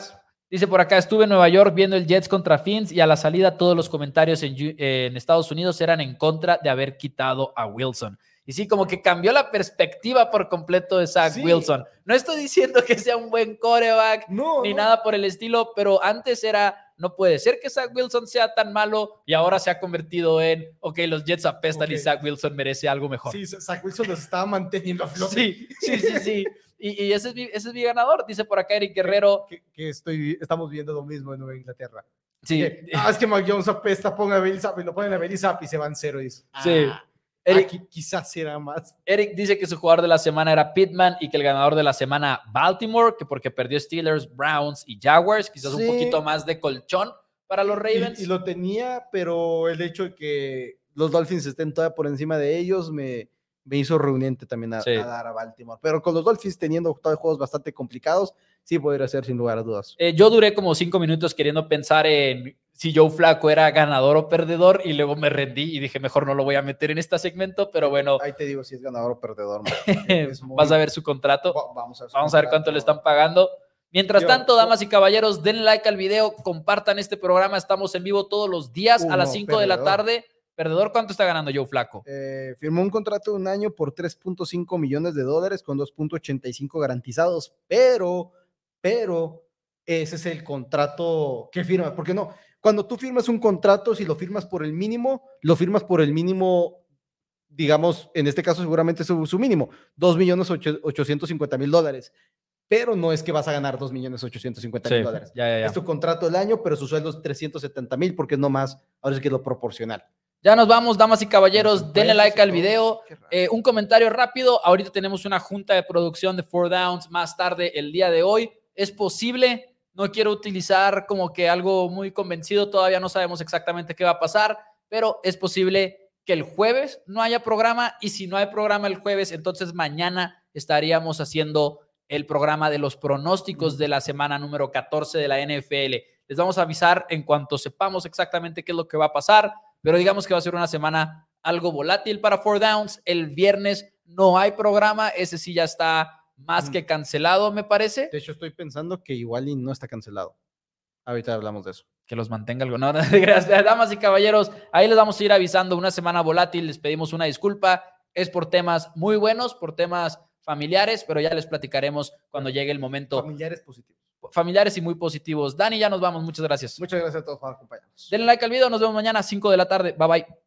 Dice por acá, estuve en Nueva York viendo el Jets contra Fins y a la salida todos los comentarios en, en Estados Unidos eran en contra de haber quitado a Wilson. Y sí, como que cambió la perspectiva por completo de Zach Sí. Wilson. No estoy diciendo que sea un buen coreback No, ni no. nada por el estilo, pero antes era, no puede ser que Zach Wilson sea tan malo y ahora se ha convertido en, ok, los Jets apestan y Ok. Zach Wilson merece algo mejor. Sí, Zach Wilson los estaba manteniendo a flote. Sí, sí, sí, sí. Y, y ese, es mi, ese es mi ganador, dice por acá Eric Guerrero. Que, que estoy, estamos viendo lo mismo en Nueva Inglaterra. Sí, Que, ah, es que Mac Jones apesta, ponga a Zappi, lo ponen a Zappi y se van cero. Y dice, Sí. ah, Eric, aquí quizás será más. Eric dice que su jugador de la semana era Pittman y que el ganador de la semana Baltimore, que porque perdió Steelers, Browns y Jaguars, quizás Sí. un poquito más de colchón para los Ravens. Y, y lo tenía, pero el hecho de que los Dolphins estén todavía por encima de ellos me, me hizo reuniente también a, Sí. a dar a Baltimore. Pero con los Dolphins teniendo juegos bastante complicados, sí podría ser sin lugar a dudas. Eh, yo duré como cinco minutos queriendo pensar en si Joe Flaco era ganador o perdedor y luego me rendí y dije, mejor no lo voy a meter en este segmento, pero bueno, Ahí te digo si es ganador o perdedor. muy- vas a ver su contrato. Va- Vamos a ver, Vamos a ver cuánto le están pagando. Mientras Yo- tanto, damas y caballeros, denle like al video, compartan este programa. Estamos en vivo todos los días a las Uno, 5 de la tarde. Perdedor, ¿cuánto está ganando Joe Flaco? Eh, firmó un contrato de un año por 3.5 millones de dólares con 2.85 garantizados, pero, pero ese es el contrato que firma, porque no, cuando tú firmas un contrato, si lo firmas por el mínimo, lo firmas por el mínimo, digamos, en este caso seguramente su, su mínimo, 2 millones 850 mil dólares, pero no es que vas a ganar 2 millones 850 mil dólares. ya, ya, ya. Es tu contrato del año, pero su sueldo es 370 mil porque es no más, ahora es que es lo proporcional. Ya nos vamos, damas y caballeros. Denle like al video. Eh, un comentario rápido. Ahorita tenemos una junta de producción de Four Downs más tarde el día de hoy. Es posible. No quiero utilizar como que algo muy convencido. Todavía no sabemos exactamente qué va a pasar, pero es posible que el jueves no haya programa y si no hay programa el jueves, entonces mañana estaríamos haciendo el programa de los pronósticos de la semana número 14 de la NFL. Les vamos a avisar en cuanto sepamos exactamente qué es lo que va a pasar, pero digamos que va a ser una semana algo volátil para Four Downs. El viernes no hay programa, ese sí ya está más Mm. que cancelado, me parece. De hecho, estoy pensando que igual y no está cancelado. Ahorita hablamos de eso. Que los mantenga algo. No, no, gracias, damas y caballeros. Ahí les vamos a ir avisando una semana volátil. Les pedimos una disculpa. Es por temas muy buenos, por temas familiares, pero ya les platicaremos cuando llegue el momento. Familiares positivos. Familiares y muy positivos. Dani, ya nos vamos. Muchas gracias. Muchas gracias a todos por acompañarnos. Denle like al video. Nos vemos mañana a 5 de la tarde. Bye bye.